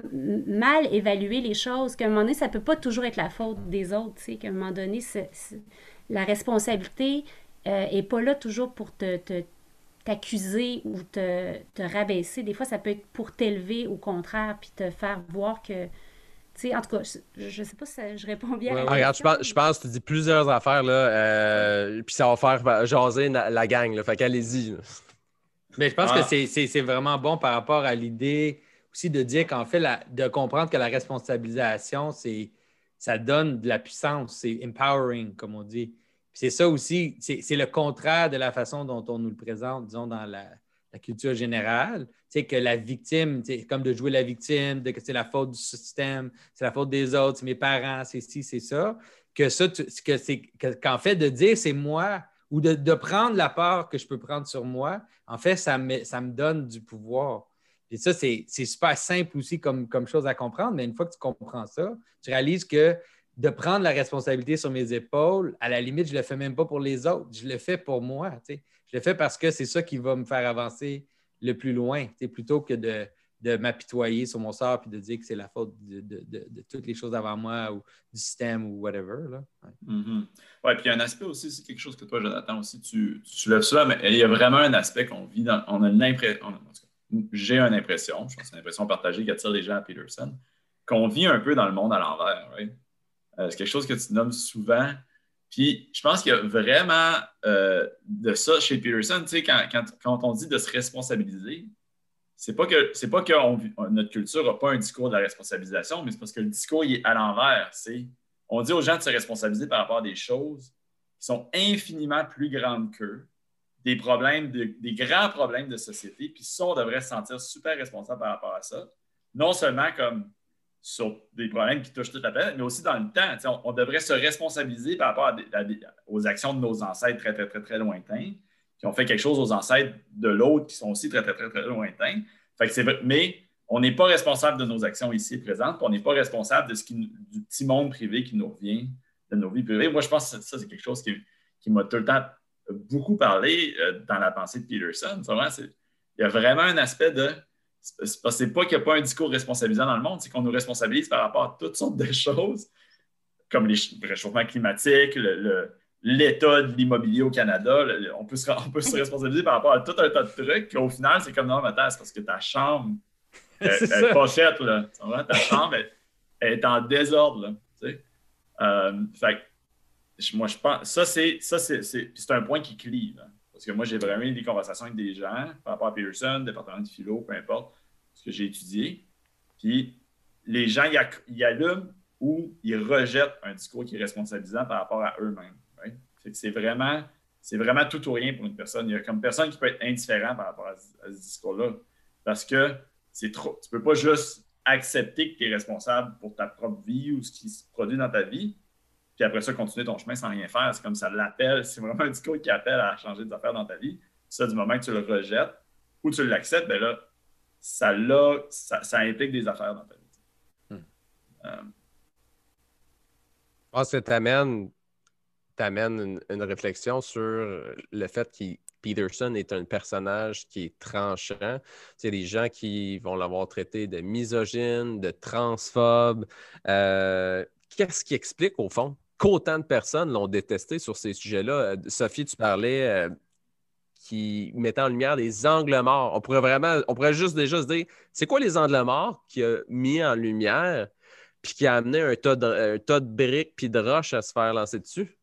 mal évalué les choses, qu'à un moment donné, ça peut pas toujours être la faute des autres, qu'à un moment donné, la responsabilité euh, est pas là toujours pour te, t'accuser ou te, te, rabaisser. Des fois, ça peut être pour t'élever au contraire, puis te faire voir que. Tu sais, en tout cas, je, ne sais pas si je réponds bien. à regarde, je pense, je pense, que tu dis plusieurs affaires, là, euh, puis ça va faire jaser la, gang, là, fait qu'allez-y. Mais je pense que ah. c'est vraiment bon par rapport à l'idée aussi de dire qu'en fait, la, de comprendre que la responsabilisation, c'est ça donne de la puissance, c'est empowering, comme on dit c'est ça aussi, c'est le contraire de la façon dont on nous le présente, disons, dans la, culture générale. C'est que la victime, c'est comme de jouer la victime, de que c'est la faute du système, c'est la faute des autres, c'est mes parents, c'est ci, c'est ça. Que ça, c'est qu'en fait, de dire c'est moi ou de, prendre la part que je peux prendre sur moi, en fait, ça me, ça me donne du pouvoir. Et ça, c'est super simple aussi comme, comme chose à comprendre, mais une fois que tu comprends ça, tu réalises que de prendre la responsabilité sur mes épaules, à la limite, je ne le fais même pas pour les autres, je le fais pour moi. Je le fais parce que c'est ça qui va me faire avancer le plus loin, plutôt que de, m'apitoyer sur mon sort et de dire que c'est la faute de, toutes les choses avant moi ou du système ou whatever. Là. Mm-hmm. puis il y a un aspect aussi, c'est quelque chose que toi, Jonathan, aussi, tu, tu ça, mais il y a vraiment un aspect qu'on vit dans. On a l'impression. J'ai une impression, je pense que c'est une impression partagée qui attire les gens à Peterson, qu'on vit un peu dans le monde à l'envers. Right? Euh, c'est quelque chose que tu nommes souvent. Puis je pense qu'il y a vraiment euh, de ça chez Peterson. Tu sais, quand, on dit de se responsabiliser, c'est pas que c'est pas que notre culture n'a pas un discours de la responsabilisation, mais c'est parce que le discours est à l'envers. on dit aux gens de se responsabiliser par rapport à des choses qui sont infiniment plus grandes qu'eux, des problèmes, des grands problèmes de société, puis ça, on devrait se sentir super responsable par rapport à ça. Non seulement comme sur des problèmes qui touchent toute la planète, mais aussi dans le temps. On, devrait se responsabiliser par rapport aux actions de nos ancêtres très, très, très, très lointains, qui ont fait quelque chose aux ancêtres de l'autre qui sont aussi très, très, très, très lointains. Mais on n'est pas responsable de nos actions ici présentes, on n'est pas responsable de ce qui, du petit monde privé qui nous revient de nos vies privées. Moi, je pense que ça, c'est quelque chose qui, qui m'a tout le temps beaucoup parlé euh, dans la pensée de Peterson. il y a vraiment un aspect de c'est pas qu'il n'y a pas un discours responsabilisant dans le monde, c'est qu'on nous responsabilise par rapport à toutes sortes de choses, comme les, le réchauffement climatique, l'état de l'immobilier au Canada. on, peut se, responsabiliser par rapport à tout un tas de trucs. Au final, c'est comme non, mais c'est parce que ta chambre elle, est pochette. Là. Ta chambre est en désordre. Euh, fait moi, je pense, ça, c'est, un point qui clive. Parce que moi, j'ai vraiment eu des conversations avec des gens par rapport à Peterson, département de philo, peu importe ce que j'ai étudié. Puis les gens y, allument ou ils rejettent un discours qui est responsabilisant par rapport à eux-mêmes. c'est vraiment, c'est vraiment tout ou rien pour une personne. Il y a comme personne qui peut être indifférent par rapport à, ce discours-là. Parce que c'est trop. Tu ne peux pas juste accepter que tu es responsable pour ta propre vie ou ce qui se produit dans ta vie, puis après ça, continuer ton chemin sans rien faire. C'est comme ça l'appelle. C'est vraiment un discours qui appelle à changer des affaires dans ta vie. Ça, du moment que tu le rejettes ou tu l'acceptes, ben là, ça, ça, ça implique des affaires dans ta vie. Euh, je pense que tu amènes, une, réflexion sur le fait que Peterson est un personnage qui est tranchant. Il y a des gens qui vont l'avoir traité de misogyne, de transphobe. Euh, qu'est-ce qui explique, au fond, qu'autant de personnes l'ont détesté sur ces sujets-là? Euh, Sophie, tu parlais qui mettait en lumière des angles morts. On pourrait vraiment, on pourrait juste déjà se dire, c'est quoi les angles morts qui a mis en lumière puis qui a amené un tas de, tas de briques puis de roches à se faire lancer dessus?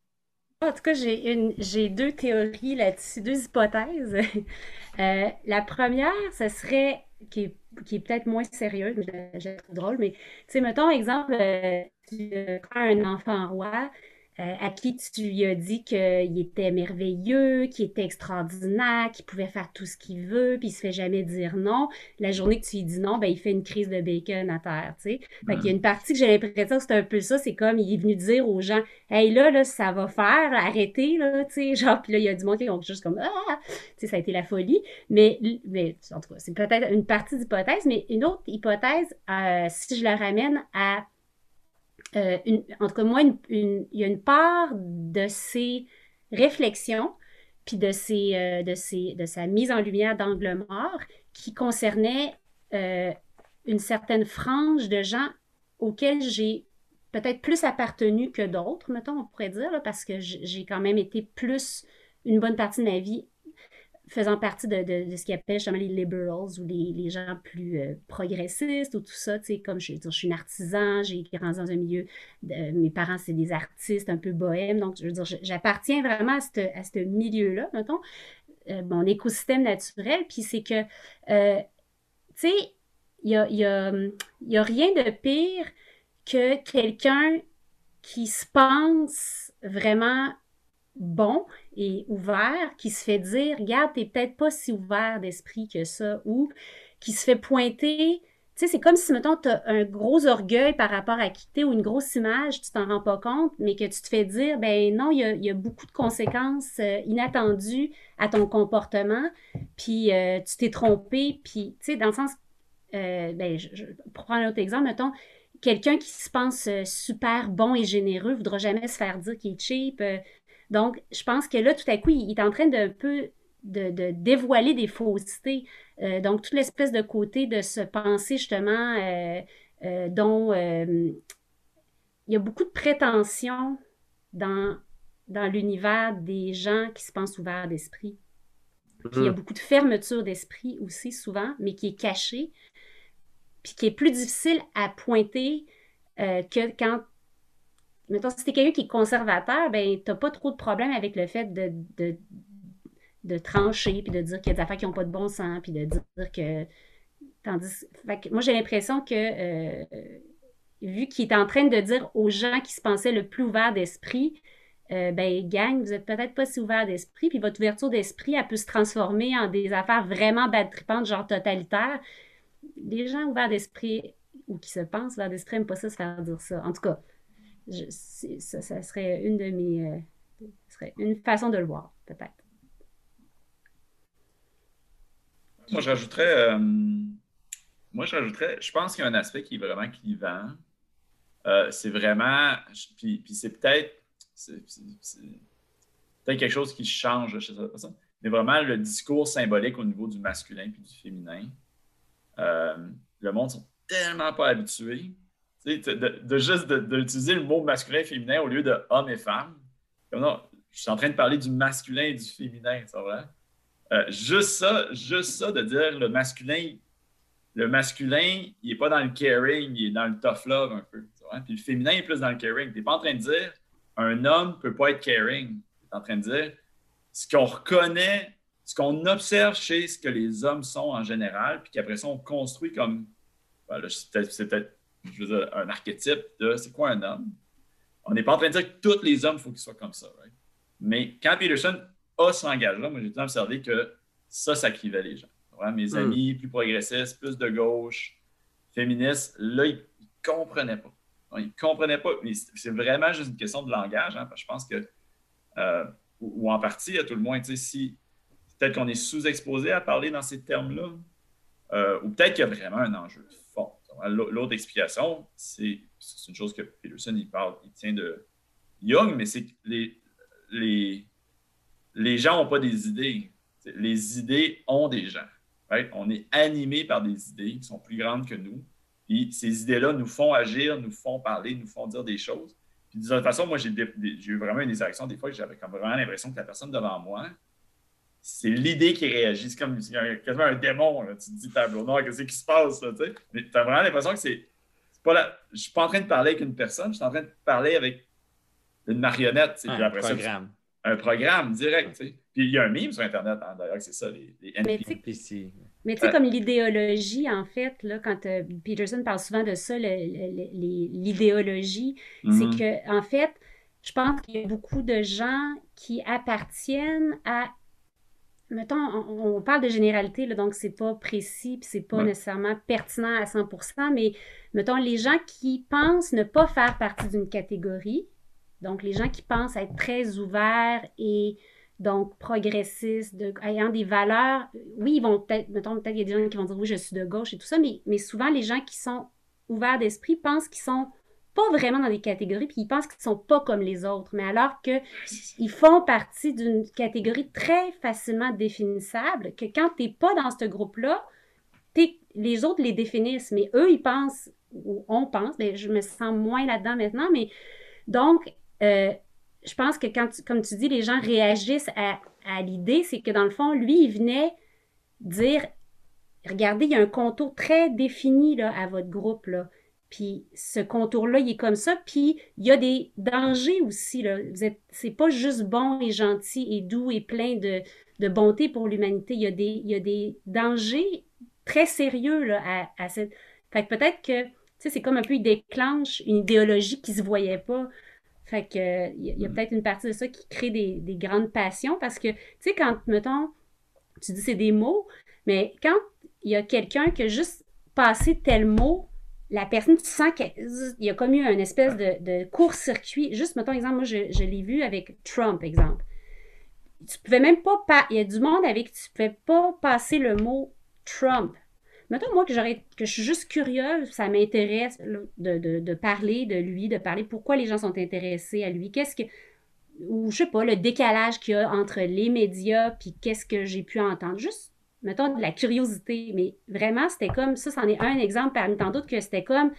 En tout cas, j'ai, une, j'ai deux théories là-dessus, deux hypothèses. Euh, la première, ce serait, qui est, qui est peut-être moins sérieuse, mais j'ai drôle, mais tu sais, mettons, exemple, euh, tu prends un enfant roi, euh, à qui tu lui as dit qu'il était merveilleux, qu'il était extraordinaire, qu'il pouvait faire tout ce qu'il veut, puis il se fait jamais dire non. La journée que tu lui dis non, ben, il fait une crise de bacon à terre, tu sais. Fait qu'il y a une partie que j'ai l'impression que c'est un peu ça, c'est comme il est venu dire aux gens, hey là, là, ça va faire, arrêtez, là, tu sais. Genre, puis là, il y a du monde qui ont juste comme, ah, tu sais, ça a été la folie. Mais, mais en tout cas, c'est peut-être une partie d'hypothèse, mais une autre hypothèse, euh, si je la ramène à euh, en tout cas, moi, il y a une part de ces réflexions, puis de, ces, euh, de, ces, de sa mise en lumière d'angle mort, qui concernait euh, une certaine frange de gens auxquels j'ai peut-être plus appartenu que d'autres, mettons, on pourrait dire, parce que j'ai quand même été plus une bonne partie de ma vie faisant partie de, de, ce qu'ils appellent justement les liberals ou les, les gens plus euh, progressistes ou tout ça, tu sais, comme je, je suis une artisan, j'ai grandi dans un milieu, de, mes parents c'est des artistes un peu bohèmes, donc je veux dire, j'appartiens vraiment à ce milieu-là, mettons, euh, mon écosystème naturel, puis c'est que, euh, tu sais, il n'y a, y a, y a rien de pire que quelqu'un qui se pense vraiment bon et ouvert qui se fait dire Regarde, t'es peut-être pas si ouvert d'esprit que ça, ou qui se fait pointer. Tu sais, c'est comme si, mettons, tu as un gros orgueil par rapport à quitter ou une grosse image, tu t'en rends pas compte, mais que tu te fais dire Ben non, il y a, beaucoup de conséquences euh, inattendues à ton comportement, puis euh, tu t'es trompé, puis, tu sais, dans le sens. Euh, ben, je, pour prendre un autre exemple, mettons, quelqu'un qui se pense super bon et généreux voudra jamais se faire dire qu'il est cheap, donc, je pense que là, tout à coup, il, est en train de peu de, dévoiler des faussetés. Euh, donc, toute l'espèce de côté de se penser justement euh, euh, dont il y a beaucoup de prétentions dans, dans l'univers des gens qui se pensent ouverts d'esprit. il y a mm-hmm. beaucoup de fermeture d'esprit aussi, souvent, mais qui est cachée, puis qui est plus difficile à pointer que quand mettons, si t'es quelqu'un qui est conservateur, ben, t'as pas trop de problème avec le fait de, de, trancher, puis de dire qu'il y a des affaires qui n'ont pas de bon sens, puis de dire que. Tandis. moi, j'ai l'impression que, euh, vu qu'il est en train de dire aux gens qui se pensaient le plus ouverts d'esprit, euh, ben, gang, vous êtes peut-être pas si ouvert d'esprit, puis votre ouverture d'esprit, elle peut se transformer en des affaires vraiment bad tripantes, genre totalitaires. Les gens ouverts d'esprit ou qui se pensent ouverts d'esprit n'aiment pas ça se faire dire ça. En tout cas, ça, serait une de mes. Euh, serait une façon de le voir, peut-être. Moi, je rajouterais. Euh, moi, je. Je pense qu'il y a un aspect qui est vraiment clivant. Euh, c'est vraiment. Puis, puis c'est peut-être. C'est quelque chose qui change chez cette personne. Mais vraiment, le discours symbolique au niveau du masculin puis du féminin. le monde sont tellement pas habitués de, juste d'utiliser le mot masculin et féminin au lieu de homme et femme. non, je suis en train de parler du masculin et du féminin, c'est vrai? Euh, juste ça, juste ça de dire le masculin, le masculin, il n'est pas dans le caring, il est dans le tough love un peu. Puis le féminin est plus dans le caring. Tu n'es pas en train de dire un homme ne peut pas être caring. Tu es en train de dire ce qu'on reconnaît, ce qu'on observe chez ce que les hommes sont en général, puis qu'après ça, on construit comme. Ben c'est peut-être un archétype de c'est quoi un homme? On n'est pas en train de dire que tous les hommes, il faut qu'ils soient comme ça. Mais quand Peterson a ce langage-là, moi, j'ai observé que ça, ça clivait les gens. Mes hmm. amis plus progressistes, plus de gauche, féministes, là, ils ne comprenaient pas. Ils ne comprenaient pas. C'est vraiment juste une question de langage. Hein, parce que je pense que, euh, ou, en partie, à tout le moins, si peut-être qu'on est sous-exposé à parler dans ces termes-là, euh, ou peut-être qu'il y a vraiment un enjeu fort. L'autre explication, c'est une chose que Peterson, il parle, il tient de Young, mais c'est que les, les, les gens n'ont pas des idées. Les idées ont des gens. On est animé par des idées qui sont plus grandes que nous. Puis ces idées-là nous font agir, nous font parler, nous font dire des choses. Puis de toute façon, moi, j'ai eu vraiment une des actions des fois que j'avais vraiment l'impression que la personne devant moi, c'est l'idée qui réagit. C'est comme quasiment un démon. Tu te dis tableau noir, qu'est-ce qui se passe? Mais tu as vraiment l'impression que c'est. Pas la... Je ne suis pas en train de parler avec une personne, je suis en train de parler avec une marionnette. un programme. un programme direct. Puis il y a un meme sur Internet, hein, d'ailleurs, c'est ça, les, les NPC. Mais tu sais, comme l'idéologie, en fait, là, quand euh, Peterson parle souvent de ça, l'idéologie, c'est mm-hmm. que, en fait, je pense qu'il y a beaucoup de gens qui appartiennent à. Mettons, on, parle de généralité, là, donc c'est pas précis, puis c'est pas nécessairement pertinent à 100% mais mettons, les gens qui pensent ne pas faire partie d'une catégorie, donc les gens qui pensent être très ouverts et donc progressistes, de, ayant des valeurs. Oui, ils vont peut-être, mettons, peut-être qu'il y a des gens qui vont dire oui, je suis de gauche et tout ça, mais, mais souvent les gens qui sont ouverts d'esprit pensent qu'ils sont pas vraiment dans des catégories, puis ils pensent qu'ils ne sont pas comme les autres, mais alors qu'ils font partie d'une catégorie très facilement définissable, que quand tu n'es pas dans ce groupe-là, les autres les définissent, mais eux, ils pensent, ou on pense, mais je me sens moins là-dedans maintenant, mais donc, euh, je pense que quand, comme tu dis, les gens réagissent à, l'idée, c'est que dans le fond, lui, il venait dire regardez, il y a un contour très défini là, à votre groupe. Là. Puis ce contour-là, il est comme ça. Puis il y a des dangers aussi. Là. Vous êtes, c'est pas juste bon et gentil et doux et plein de, bonté pour l'humanité. Il y, a des, il y a des dangers très sérieux là, à, à cette. Fait que peut-être que, tu sais, c'est comme un peu, il déclenche une idéologie qui se voyait pas. Fait que il y a, mm. peut-être une partie de ça qui crée des, grandes passions parce que, tu sais, quand, mettons, tu dis c'est des mots, mais quand il y a quelqu'un qui a juste passé tel mot, la personne, tu sens qu'il y a comme eu une espèce de, court-circuit. Juste, mettons, exemple, moi, je, l'ai vu avec Trump, exemple. Tu pouvais même pas, il y a du monde avec qui tu pouvais pas passer le mot Trump. Mettons, moi, que, que je suis juste curieuse, ça m'intéresse de, parler de lui, de parler pourquoi les gens sont intéressés à lui. Qu'est-ce que. Ou je sais pas, le décalage qu'il y a entre les médias puis qu'est-ce que j'ai pu entendre. Juste, mettons, de la curiosité. Mais vraiment, c'était comme. Ça, c'en est un exemple parmi tant d'autres que c'était comme.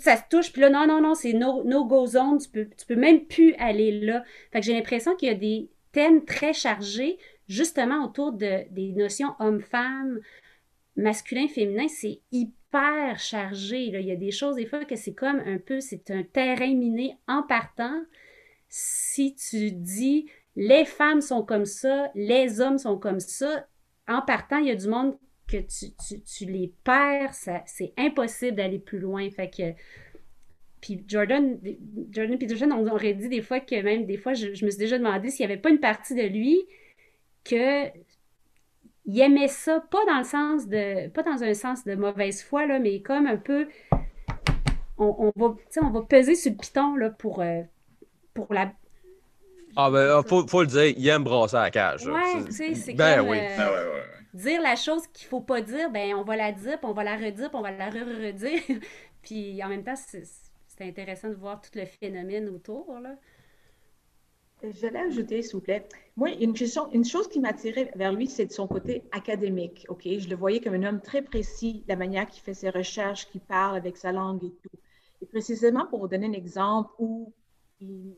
Ça se touche, puis là, non, non, non, c'est no, go zone, tu peux, tu peux même plus aller là. Fait que j'ai l'impression qu'il y a des thèmes très chargés, justement autour de, des notions homme-femme, masculin, féminin, c'est hyper chargé. Il y a des choses, des fois, que c'est comme un peu, c'est un terrain miné en partant. Si tu dis les femmes sont comme ça, les hommes sont comme ça, en partant, il y a du monde que tu, les perds, c'est impossible d'aller plus loin. Fait que. Puis Jordan, Jordan Peterson, on aurait dit des fois que même des fois, je, je me suis déjà demandé s'il n'y avait pas une partie de lui que il aimait ça, pas dans le sens de, pas dans un sens de mauvaise foi, là, mais comme un peu, on, va, on va peser sur le piton là, pour, euh, pour la. Ah, ben, euh, faut, faut le dire, il aime brasser à la cage. Ouais, tu sais, c'est ben, comme. Oui. Euh, ah, ouais, ouais, dire la chose qu'il faut pas dire, ben, on va la dire, puis on va la redire, puis on va la re-redire. puis en même temps, c'est intéressant de voir tout le phénomène autour, là. J'allais ajouter, s'il vous plaît. Moi, une, une chose qui m'attirait vers lui, c'est de son côté académique. OK? Je le voyais comme un homme très précis, la manière qu'il fait ses recherches, qu'il parle avec sa langue et tout. Et précisément pour vous donner un exemple où il,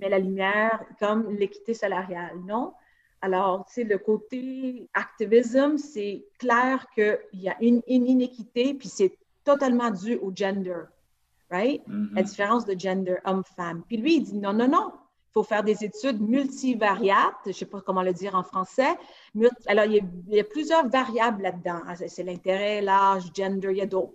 met la lumière comme l'équité salariale, non? Alors, tu sais, le côté activisme, c'est clair qu'il y a une, une inéquité, puis c'est totalement dû au gender. right? Mhm. La différence de gender homme-femme. Puis lui, il dit non, non, non. Il faut faire des études multivariates, je ne sais pas comment le dire en français. Alors, il y a, il y a plusieurs variables là-dedans. Ah, C'est- C'est l'intérêt, l'âge, gender, il y a d'autres.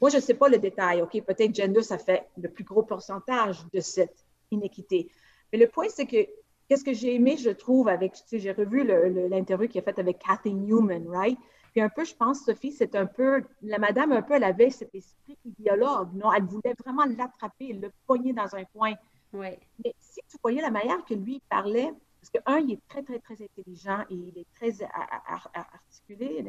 Moi, je ne sais pas le détail, OK? Peut-être gender, ça fait le plus gros pourcentage de cette inéquité. Mais le point, c'est que qu'est-ce que j'ai aimé, je trouve, avec, tu sais, j'ai revu l'interview qu'il a faite avec Kathy Newman, right? Puis un peu, je pense, Sophie, c'est un peu, la madame, un peu, elle avait cet esprit idéologue, non? Elle voulait vraiment l'attraper, le pogner dans un coin. Oui. Mais si tu voyais la manière que lui parlait, parce que, un, il est très, très, très intelligent et il est très articulé,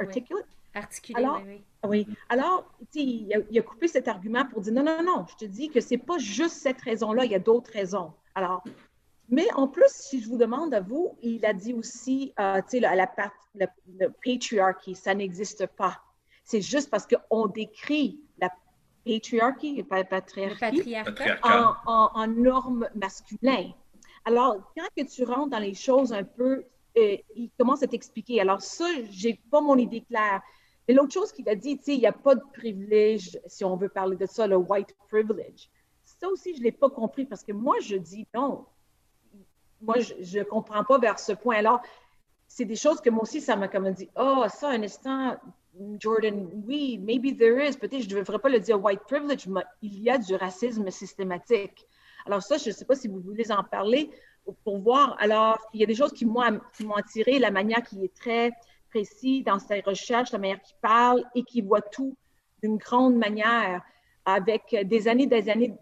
articulate. Articulé, Alors- oui, oui. Oui. Alors, il a, il a coupé cet argument pour dire non, non, non, je te dis que c'est pas juste cette raison-là, il y a d'autres raisons. Alors, mais en plus, si je vous demande à vous, il a dit aussi, euh, tu sais, la, la, le, patriarchy, ça n'existe pas. C'est juste parce qu'on décrit la patriarchy, le patriarcat. En, en, en normes masculines. Alors, quand tu rentres dans les choses un peu, euh, il commence à t'expliquer. Alors, ça, j'ai pas mon idée claire. Et l'autre chose qu'il a dit, tu sais, il n'y a pas de privilège, si on veut parler de ça, le white privilege. Ça aussi, je ne l'ai pas compris parce que moi, je dis non. Moi, je ne comprends pas vers ce point-là. C'est des choses que moi aussi, ça m'a comme dit, oh, ça, un instant, Jordan, oui, maybe there is. Peut-être je ne devrais pas le dire white privilege, mais il y a du racisme systématique. Alors ça, je ne sais pas si vous voulez en parler pour voir. Alors, il y a des choses qui m'ont qui m'ont attiré, la manière qui est très précis dans ses recherches, la manière qu'il parle et qui voit tout d'une grande manière avec des années des années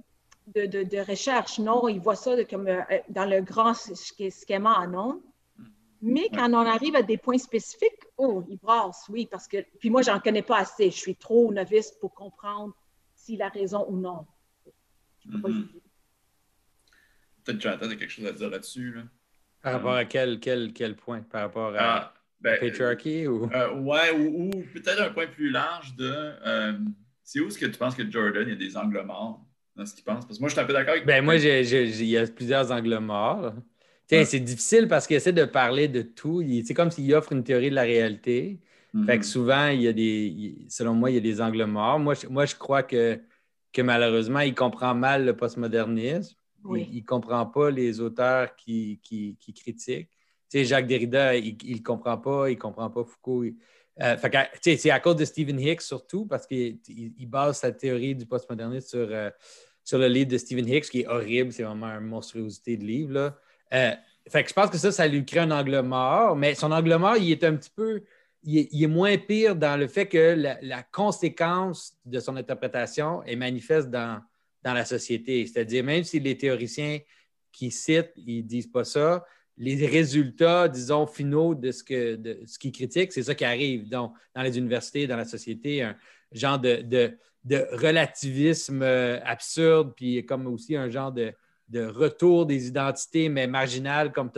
de, de, de recherche. Non, il voit ça de- comme euh, dans le grand sch- schéma, non? Mais quand on arrive à des points spécifiques, oh, il brasse, oui, parce que. Puis moi, j'en connais pas assez. Je suis trop novice pour comprendre s'il a raison ou non. Je peux pas Mhm. juger. Peut-être Jonathan a quelque chose à dire là-dessus. Là. Par rapport à quel, quel, quel point? Par rapport à Ah, ben, patriarchy ou? euh, ouais, ou, ou peut-être un point plus large de euh, c'est où est-ce que tu penses que Jordan, il y a des angles morts dans ce qu'il pense? Parce que moi, je suis un peu d'accord avec Ben moi, il y a plusieurs angles morts. Tiens, Ouais. c'est difficile parce qu'il essaie de parler de tout. C'est comme s'il offre une théorie de la réalité. Mhm. Fait que souvent, il y a des, selon moi, il y a des angles morts. Moi, je, moi, je crois que, que malheureusement, il comprend mal le postmodernisme. Oui. Il ne comprend pas les auteurs qui, qui, qui critiquent. Tu sais, Jacques Derrida, il ne comprend pas, il ne comprend pas Foucault. Il- euh, c'est à cause de Stephen Hicks surtout, parce qu'il il- il base sa théorie du postmodernisme sur, euh, sur le livre de Stephen Hicks, qui est horrible, c'est vraiment une monstruosité de livre. Là. Euh, fait que je pense que ça, ça lui crée un angle mort, mais son angle mort, il est un petit peu. Il est, il est moins pire dans le fait que la, la conséquence de son interprétation est manifeste dans, dans la société. C'est-à-dire, même si les théoriciens qui citent, ils ne disent pas ça, les résultats, disons, finaux de ce que ce qu'ils critiquent, c'est ça qui arrive. Donc, dans les universités, dans la société, un genre de, relativisme euh, absurde, puis comme aussi un genre de, retour des identités, mais marginales comme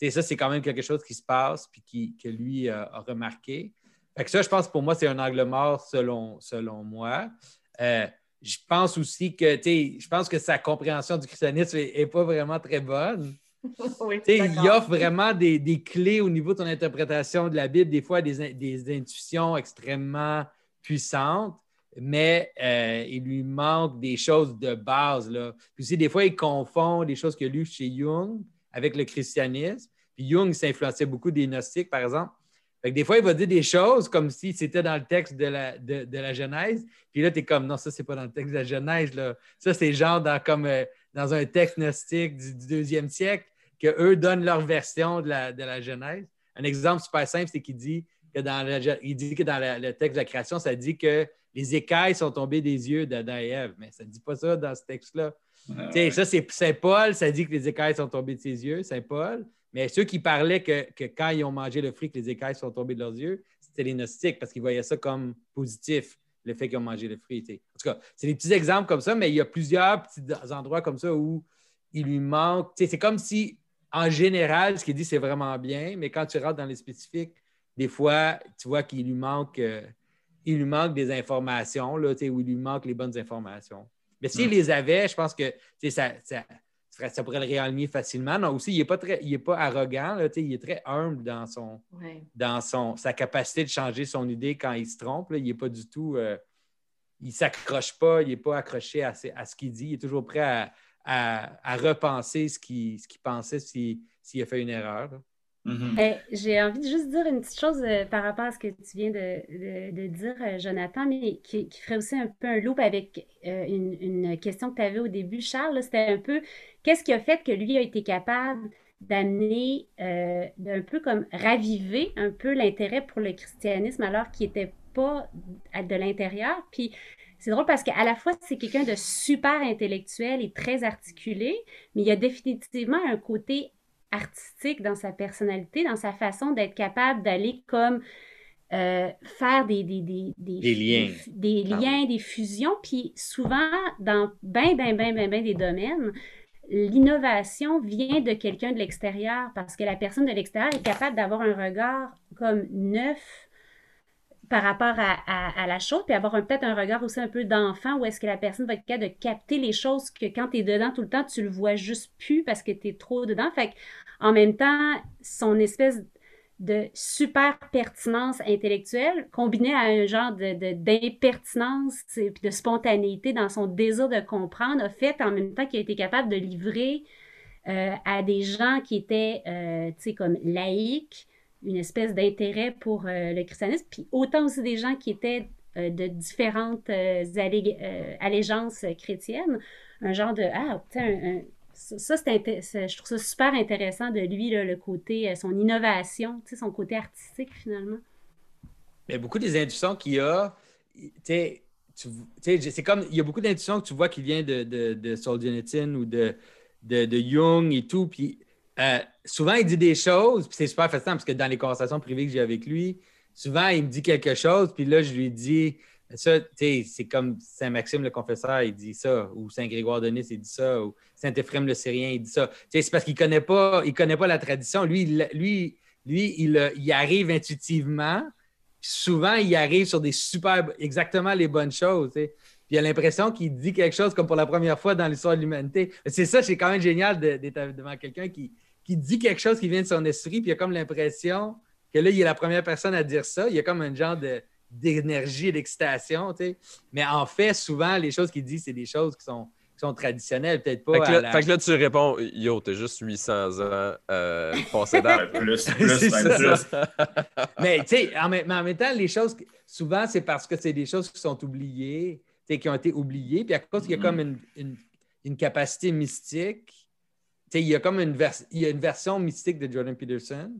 sais, ça, c'est quand même quelque chose qui se passe, puis qui, que lui euh, a remarqué. Fait ça, je pense, pour moi, c'est un angle mort selon, selon moi. Euh, je pense aussi que, tu sais, je pense que sa compréhension du christianisme n'est pas vraiment très bonne. oui, il offre vraiment des, des clés au niveau de ton interprétation de la Bible, des fois des, des intuitions extrêmement puissantes, mais euh, il lui manque des choses de base. Là. Puis aussi, des fois, il confond des choses qu'il a lues chez Jung avec le christianisme. Puis Jung s'influençait beaucoup des gnostiques, par exemple. Fait que des fois, il va dire des choses comme si c'était dans le texte de la, de, de la Genèse. Puis là, tu es comme, non, ça, c'est pas dans le texte de la Genèse. Là. Ça, c'est genre dans, comme, euh, dans un texte gnostique du, du deuxième siècle qu'eux donnent leur version de la, de la Genèse. Un exemple super simple, c'est qu'il dit que dans, le, il dit que dans la- le texte de la création, ça dit que les écailles sont tombées des yeux d'Adam et Ève. Mais ça ne dit pas ça dans ce texte-là. Ah, ouais. Ça, c'est Saint Paul, ça dit que les écailles sont tombées de ses yeux, Saint Paul. Mais ceux qui parlaient que, que quand ils ont mangé le fruit, que les écailles sont tombées de leurs yeux, c'était les gnostiques parce qu'ils voyaient ça comme positif, le fait qu'ils ont mangé le fruit. En tout cas, c'est des petits exemples comme ça, mais il y a plusieurs petits endroits comme ça où il lui manque. C'est comme si, en général, ce qu'il dit, c'est vraiment bien, mais quand tu rentres dans les spécifiques, des fois, tu vois qu'il lui manque. euh, il lui manque des informations, là, où il lui manque les bonnes informations. Mais s'il Mm. les avait, je pense que ça, ça, ça- pourrait le réaligner facilement. Non, aussi, il n'est pas, très, il est pas arrogant, là, il est très humble dans, son, Ouais. dans son, sa capacité de changer son idée quand il se trompe. là. Il n'est pas du tout. euh, il ne s'accroche pas, il n'est pas accroché à, ce qu'il dit, il est toujours prêt à, repenser ce qu'il pensait s'il a fait une erreur. Mm-hmm. Eh, j'ai envie de juste dire une petite chose euh, par rapport à ce que tu viens de, dire, euh, Jonathan, mais qui, ferait aussi un peu un loop avec euh, une, question que tu avais au début, Charles. C'était un peu qu'est-ce qui a fait que lui a été capable d'amener, d'un peu comme raviver un peu l'intérêt pour le christianisme alors qu'il n'était pas de l'intérieur? Puis c'est drôle parce qu'à la fois, c'est quelqu'un de super intellectuel et très articulé, mais il y a définitivement un côté artistique dans sa personnalité, dans sa façon d'être capable d'aller comme euh, faire des, des, des, des, liens, des, liens, des fusions. Puis souvent, dans bien, bien, bien, bien, bien des domaines, l'innovation vient de quelqu'un de l'extérieur parce que la personne de l'extérieur est capable d'avoir un regard comme neuf par rapport à, la chose, puis avoir peut-être un regard aussi un peu d'enfant où est-ce que la personne va être capable de capter les choses que quand tu es dedans tout le temps, tu le vois juste plus parce que tu es trop dedans. Fait en même temps, son espèce de super pertinence intellectuelle combinée à un genre d'impertinence de, et de spontanéité dans son désir de comprendre a fait en même temps qu'il a été capable de livrer euh, à des gens qui étaient, euh, tu sais, comme laïcs, une espèce d'intérêt pour euh, le christianisme, puis autant aussi des gens qui étaient euh, de différentes euh, allégeances chrétiennes, un genre de ah, un, ça, c'est je trouve ça super intéressant de lui, le côté, son innovation, son côté artistique finalement. Mais beaucoup des intuitions qu'il y a, c'est comme, il y a beaucoup d'intuitions que tu vois qui viennent de, de, de Solzhenitsyn ou de, de, de, Jung et tout, puis euh, souvent, il dit des choses, puis c'est super fascinant parce que dans les conversations privées que j'ai avec lui, souvent, il me dit quelque chose, puis là, je lui dis ça, tu sais, c'est comme Saint-Maxime le confesseur, il dit ça, ou Saint-Grégoire de Nice, il dit ça, ou Saint-Éphrem le Syrien, il dit ça. Tu sais, c'est parce qu'il connaît, pas, il connaît pas la tradition. Lui, lui, lui il, il arrive intuitivement, souvent, il arrive sur des super, exactement les bonnes choses. Tu sais. Puis il a l'impression qu'il dit quelque chose comme pour la première fois dans l'histoire de l'humanité. C'est ça, c'est quand même génial d'être devant quelqu'un qui, qui dit quelque chose qui vient de son esprit, puis il a comme l'impression que là, il est la première personne à dire ça. Il y a comme un genre d'énergie et d'excitation, tu sais. Mais en fait, souvent, les choses qu'il dit, c'est des choses qui sont, sont traditionnelles, peut-être pas. Fait que, là, fait que, là, tu réponds Yo, t'es juste 800 ans euh, passé plus, plus, plus. mais tu sais, en, même temps, les choses, souvent, c'est parce que c'est des choses qui sont oubliées, qui ont été oubliées, puis à cause qu'il y a comme mm-hmm. une, une capacité mystique il y a comme une, il y a une version mystique de Jordan Peterson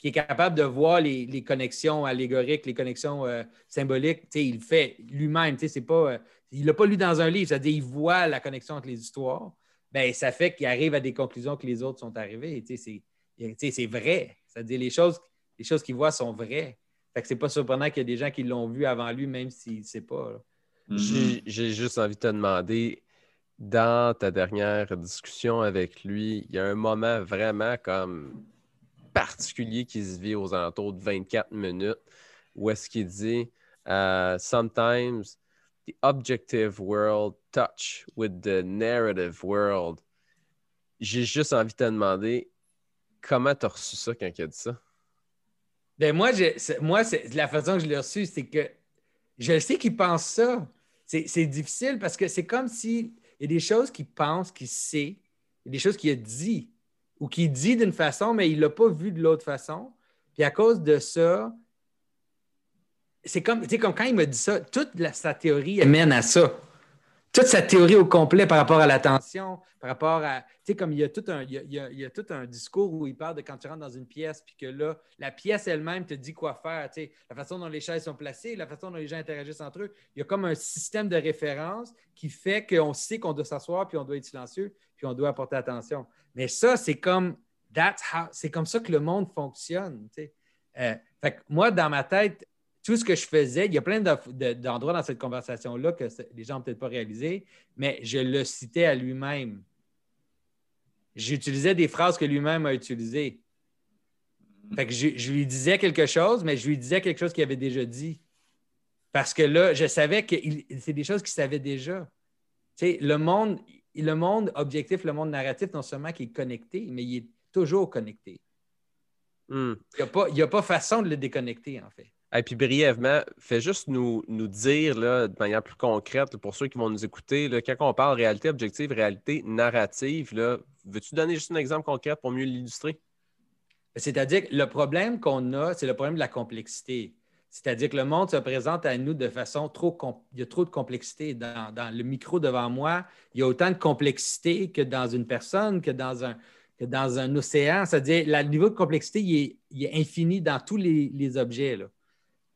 qui est capable de voir les, connexions allégoriques, les connexions euh, symboliques. Il le fait lui-même. Pas, euh, il ne l'a pas lu dans un livre, c'est-à-dire il voit la connexion entre les histoires. Ben, ça fait qu'il arrive à des conclusions que les autres sont arrivés. C'est vrai. C'est-à-dire les choses, les choses qu'il voit sont vraies. Fait que c'est pas surprenant qu'il y a des gens qui l'ont vu avant lui, même s'il ne sait pas. J'ai juste envie de te demander, dans ta dernière discussion avec lui, il y a un moment vraiment comme particulier qui se vit aux alentours de 24 minutes où est-ce qu'il dit uh, Sometimes the objective world touch with the narrative world. J'ai juste envie de te demander comment tu as reçu ça quand il a dit ça? Ben moi, moi la façon que je l'ai reçu, c'est que je sais qu'il pense ça. C'est difficile parce que c'est comme si il y a des choses qu'il pense, qu'il sait, il y a des choses qu'il a dit ou qu'il dit d'une façon, mais il ne l'a pas vu de l'autre façon. Puis à cause de ça, c'est comme, comme quand il m'a dit ça, toute sa théorie mène à ça toute sa théorie au complet par rapport à l'attention, par rapport à, tu sais, comme il y, a tout un, il, y discours où il parle de quand tu rentres dans une pièce, puis que là, la pièce elle-même te dit quoi faire, tu sais, la façon dont les chaises sont placées, la façon dont les gens interagissent entre eux. Il y a comme un système de référence qui fait qu'on sait qu'on doit s'asseoir, puis on doit être silencieux, puis on doit apporter attention. Mais ça, c'est comme, c'est comme ça que le monde fonctionne, tu sais. Euh, fait que moi, dans ma tête, tout ce que je faisais, il y a plein d'endroits dans cette conversation-là que les gens n'ont peut-être pas réalisé, mais je le citais à lui-même. J'utilisais des phrases que lui-même a utilisées. Fait que je, lui disais quelque chose, mais je lui disais quelque chose qu'il avait déjà dit. Parce que là, je savais que c'est des choses qu'il savait déjà. Tu sais, le monde, le monde objectif, le monde narratif, non seulement qui est connecté, mais il est toujours connecté. Hmm. Il n'y a, a, pas façon de le déconnecter, en fait. Et puis brièvement, fais juste nous, nous dire là, de manière plus concrète pour ceux qui vont nous écouter, quand on parle réalité objective, réalité narrative, veux-tu donner juste un exemple concret pour mieux l'illustrer? C'est-à-dire que le problème qu'on a, c'est le problème de la complexité. C'est-à-dire que le monde se présente à nous de façon trop... Il y a trop de complexité. Dans, le micro devant moi, il y a autant de complexité que dans une personne, que dans un, dans un océan. C'est-à-dire le niveau de complexité, il est, infini dans tous les, objets.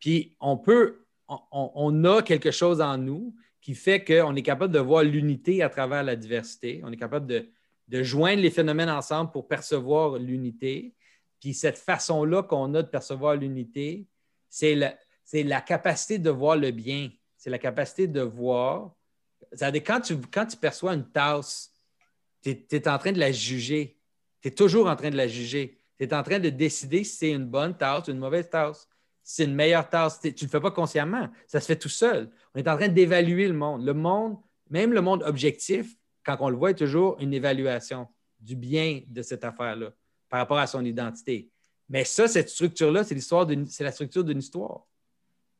Puis on peut... On, a quelque chose en nous qui fait qu'on est capable de voir l'unité à travers la diversité. On est capable de, joindre les phénomènes ensemble pour percevoir l'unité. Puis cette façon-là qu'on a de percevoir l'unité, c'est la, capacité de voir le bien. C'est la capacité de voir. quand tu, quand tu perçois une tasse, tu es, en train de la juger. Tu es toujours en train de la juger. Tu es en train de décider si c'est une bonne tasse ou une mauvaise tasse. C'est une meilleure tasse. Tu ne le fais pas consciemment. Ça se fait tout seul. On est en train d'évaluer le monde. Le monde, même le monde objectif, quand on le voit, est toujours une évaluation du bien de cette affaire-là par rapport à son identité. Mais ça, cette structure-là, c'est l'histoire c'est la structure d'une histoire.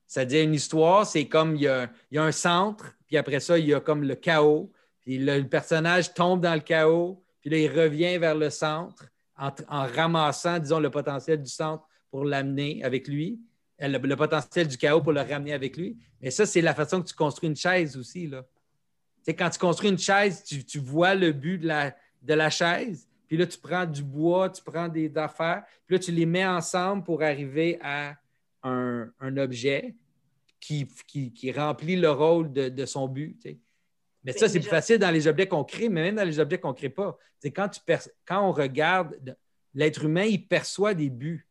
C'est-à-dire, une histoire, c'est comme il y, a, un centre, puis après ça, il y a comme le chaos, puis le, personnage tombe dans le chaos, puis là, il revient vers le centre en, ramassant, disons, le potentiel du centre pour l'amener avec lui, le, potentiel du chaos pour le ramener avec lui. Mais ça, c'est la façon que tu construis une chaise aussi. Là. quand tu construis une chaise, tu, vois le but de la, de la chaise, puis là, tu prends du bois, tu prends des affaires, puis là, tu les mets ensemble pour arriver à un, objet qui, qui, remplit le rôle de, son but. Mais ça, c'est plus facile dans les objets qu'on crée, mais même dans les objets qu'on ne crée pas. C'est quand, tu quand on regarde, l'être humain, il perçoit des buts.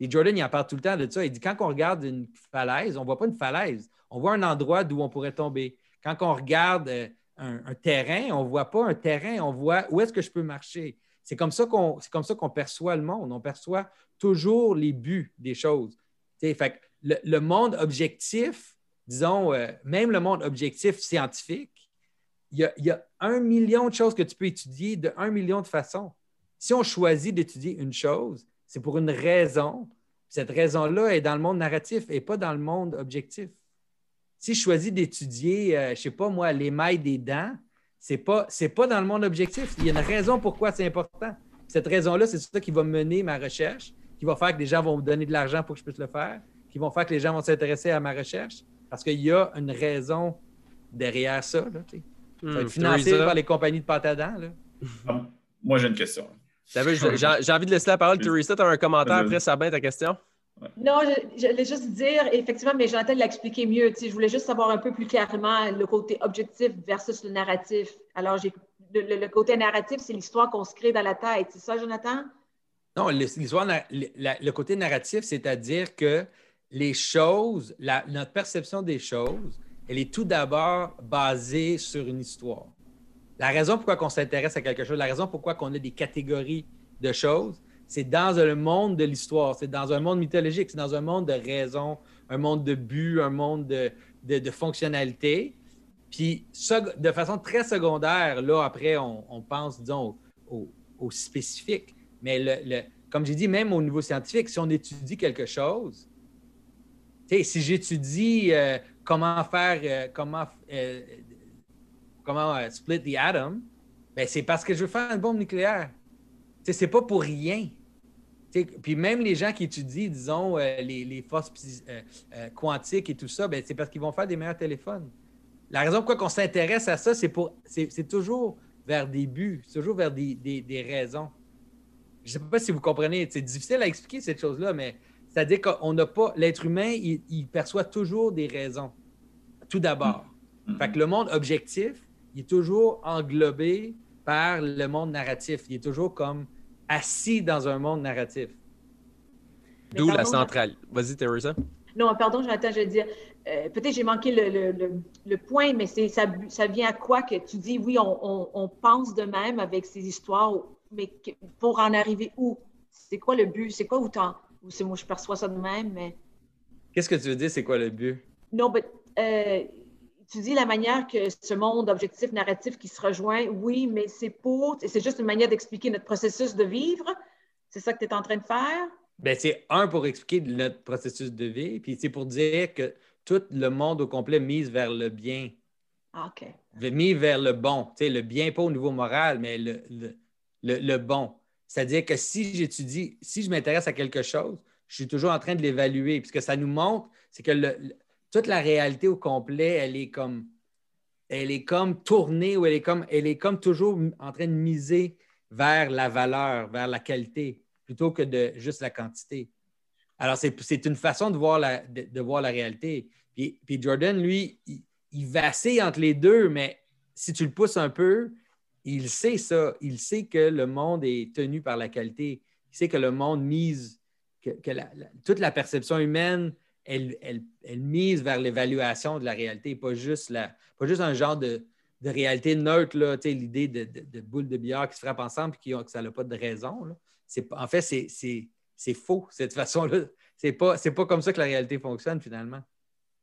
Et Jordan, il en parle tout le temps de ça. Il dit quand on regarde une falaise, on ne voit pas une falaise, on voit un endroit d'où on pourrait tomber. Quand on regarde euh, un, terrain, on ne voit pas un terrain, on voit où est-ce que je peux marcher. C'est comme ça qu'on qu'on perçoit le monde. On perçoit toujours les buts des choses. fait le, monde objectif, disons, euh, même le monde objectif scientifique, il y, a, un million de choses que tu peux étudier de un million de façons. Si on choisit d'étudier une chose, c'est pour une raison. Cette raison-là est dans le monde narratif et pas dans le monde objectif. Si je choisis d'étudier, euh, je ne sais pas moi, les mailles des dents, c'est pas, pas dans le monde objectif. Il y a une raison pourquoi c'est important. Cette raison-là, c'est ça qui va mener ma recherche, qui va faire que des gens vont me donner de l'argent pour que je puisse le faire, qui vont faire que les gens vont s'intéresser à ma recherche, parce qu'il y a une raison derrière ça. Là, ça va être hmm, financé par les compagnies de pâte à dents. Moi, j'ai une question. J'ai envie de laisser la parole. Teresa, tu as un commentaire après Sabin, ta question? Non, je, voulais juste dire, effectivement, mais Jonathan l'a expliqué mieux. je voulais juste savoir un peu plus clairement le côté objectif versus le narratif. Alors, le, côté narratif, c'est l'histoire qu'on se crée dans la tête. C'est ça, Jonathan? Non, l'histoire, le, côté narratif, c'est-à-dire que les choses, notre perception des choses, elle est tout d'abord basée sur une histoire. La raison pourquoi on s'intéresse à quelque chose, la raison pourquoi on a des catégories de choses, c'est dans le monde de l'histoire, c'est dans un monde mythologique, c'est dans un monde de raison, un monde de but, un monde de, fonctionnalité. Puis, de façon très secondaire, là, après, on, pense, disons, au, spécifique. Mais comme j'ai dit, même au niveau scientifique, si on étudie quelque chose, si j'étudie euh, comment faire, euh, comment, euh, comment split the atom, ben, c'est parce que je veux faire une bombe nucléaire. C'est pas pour rien. puis même les gens qui étudient, disons, euh, les, forces euh, euh, quantiques et tout ça, ben, c'est parce qu'ils vont faire des meilleurs téléphones. La raison pourquoi on s'intéresse à ça, c'est pour c'est toujours vers des buts, c'est toujours vers des, raisons. Je ne sais pas si vous comprenez, c'est difficile à expliquer cette chose-là, mais c'est-à-dire qu'on n'a pas. L'être humain, il, perçoit toujours des raisons, tout d'abord. Mm-hmm. Fait que le monde objectif, il est toujours englobé par le monde narratif. Il est toujours comme assis dans un monde narratif. D'où la centrale. Vas-y, Teresa. Non, pardon, Jonathan, je veux dire, euh, peut-être j'ai manqué le, point, mais c'est ça, ça, vient à quoi que tu dis, oui, on, pense de même avec ces histoires, mais pour en arriver où? C'est quoi le but? C'est quoi où, c'est moi je perçois ça de même, mais... Qu'est-ce que tu veux dire, c'est quoi le but? Non, mais euh, tu dis la manière que ce monde objectif narratif qui se rejoint, oui, mais c'est pour, c'est juste une manière d'expliquer notre processus de vivre. C'est ça que tu es en train de faire? Ben, c'est un pour expliquer notre processus de vie, puis c'est pour dire que tout le monde au complet mise vers le bien. Ah, OK. Mis vers le bon. Tu sais, le bien pas au niveau moral, mais le, le, le, bon. C'est-à-dire que si j'étudie, si je m'intéresse à quelque chose, je suis toujours en train de l'évaluer. Puis ce que ça nous montre, c'est que toute la réalité au complet, elle est comme elle est comme tournée ou elle est comme, toujours en train de miser vers la valeur, vers la qualité, plutôt que de juste la quantité. Alors, c'est une façon de voir la, réalité. Puis, puis, Jordan, lui, il, il vacille entre les deux, mais si tu le pousses un peu, il sait ça. Il sait que le monde est tenu par la qualité. Il sait que le monde mise, que, toute la perception humaine, elle, mise vers l'évaluation de la réalité, pas juste, un genre de, réalité neutre, l'idée de, de, boules de billard qui se frappent ensemble et que ça n'a pas de raison. En fait, c'est faux, cette façon-là. C'est pas, pas comme ça que la réalité fonctionne finalement.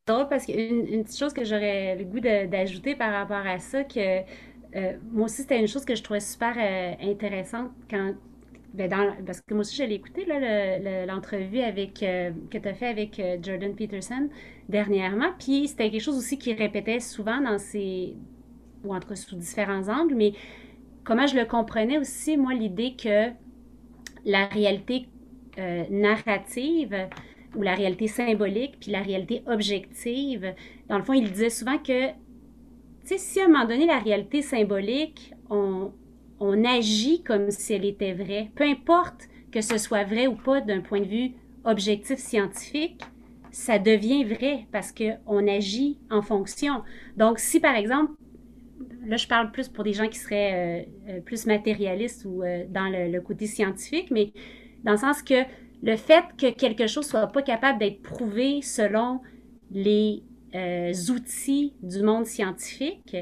Drôle parce qu'une une petite chose que j'aurais le goût d'ajouter par rapport à ça, que euh, moi aussi, c'était une chose que je trouvais super euh, intéressante quand. Ben, parce que moi aussi, je l'ai écouté, l'entrevue euh, que tu as fait avec Jordan Peterson dernièrement. Puis c'était quelque chose aussi qu'il répétait souvent dans ses. ou entre sous différents angles, mais comment je le comprenais aussi, moi, l'idée que la réalité narrative ou la réalité symbolique, puis la réalité objective, dans le fond, il disait souvent que sais, si à un moment donné, la réalité symbolique, on, on agit comme si elle était vraie, peu importe que ce soit vrai ou pas d'un point de vue objectif scientifique, ça devient vrai parce qu'on agit en fonction. Donc, si par exemple, là je parle plus pour des gens qui seraient euh, euh, plus matérialistes ou euh, dans le, côté scientifique, mais dans le sens que le fait que quelque chose soit pas capable d'être prouvé selon les outils du monde scientifique,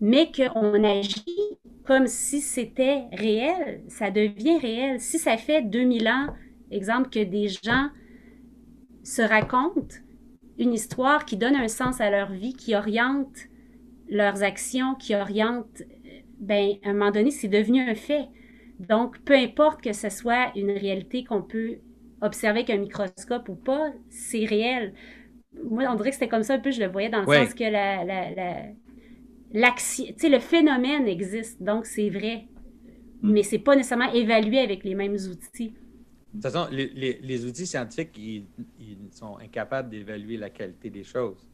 mais qu'on agit comme si c'était réel, ça devient réel. Si ça fait 2000 ans, exemple, que des gens se racontent une histoire qui donne un sens à leur vie, qui oriente leurs actions, qui oriente, ben, à un moment donné, c'est devenu un fait. Donc, peu importe que ce soit une réalité qu'on peut observer avec un microscope ou pas, c'est réel moi, on dirait que c'était comme ça un peu, je le voyais dans le sens que la, la, le phénomène existe, donc c'est vrai. Hmm. Mais c'est pas nécessairement évalué avec les mêmes outils. De toute façon, les, outils scientifiques, ils, sont incapables d'évaluer la qualité des choses.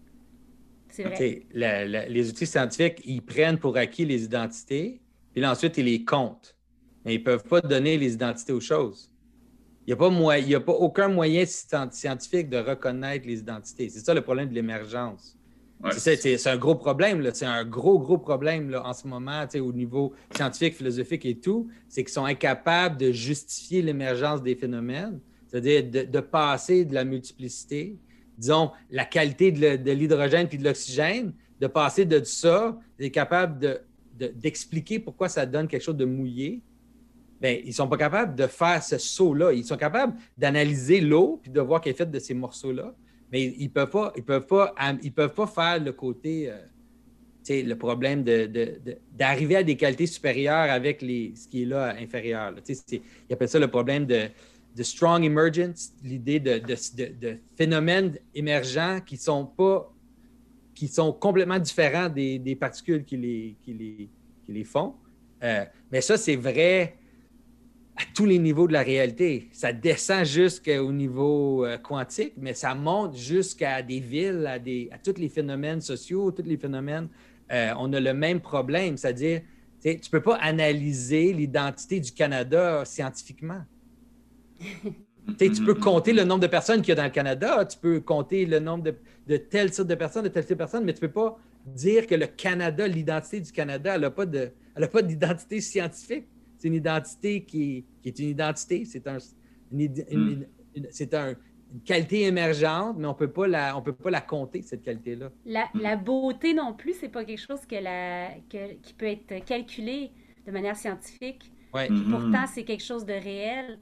C'est vrai. les outils scientifiques, ils prennent pour acquis les identités, puis ensuite, ils les comptent. Mais ils ne peuvent pas donner les identités aux choses. Il n'y a, pas aucun moyen scientifique de reconnaître les identités. C'est ça le problème de l'émergence. C'est un gros problème. C'est un gros, gros problème en ce moment au niveau scientifique, philosophique et tout. C'est qu'ils sont incapables de justifier l'émergence des phénomènes, c'est-à-dire de, passer de la multiplicité, disons, la qualité de l'hydrogène puis de l'oxygène, de passer de ça, d'être capable d'expliquer pourquoi ça donne quelque chose de mouillé, ben, ils ne sont pas capables de faire ce saut-là. Ils sont capables d'analyser l'eau puis de voir qu'elle est faite de ces morceaux-là, mais ils ne peuvent, pas, peuvent, peuvent pas faire le côté, euh, le problème d'arriver de, à des qualités supérieures avec les, ce qui est là inférieur. Ils appellent ça le problème de, strong emergence, l'idée de, phénomènes émergents qui sont pas qui sont complètement différents des, particules qui les, qui les, qui les font. Euh, mais ça, c'est vrai à tous les niveaux de la réalité. Ça descend jusqu'au niveau euh, quantique, mais ça monte jusqu'à des villes, à, des, à tous les phénomènes sociaux, tous les phénomènes. Euh, on a le même problème, c'est-à-dire, tu ne peux pas analyser l'identité du Canada scientifiquement. tu peux compter le nombre de personnes qu'il y a dans le Canada, tu peux compter le nombre de, de tel type de personnes, de telle type de personnes, mais tu ne peux pas dire que le Canada, l'identité du Canada, elle n'a pas d'identité scientifique c'est une identité qui, est une identité, c'est un, une, hmm. qualité émergente, mais on peut pas la, on peut pas la compter, cette qualité-là. La, hmm. beauté non plus, c'est pas quelque chose que la, qui peut être calculé de manière scientifique. Ouais. Hmm. Pourtant, c'est quelque chose de réel,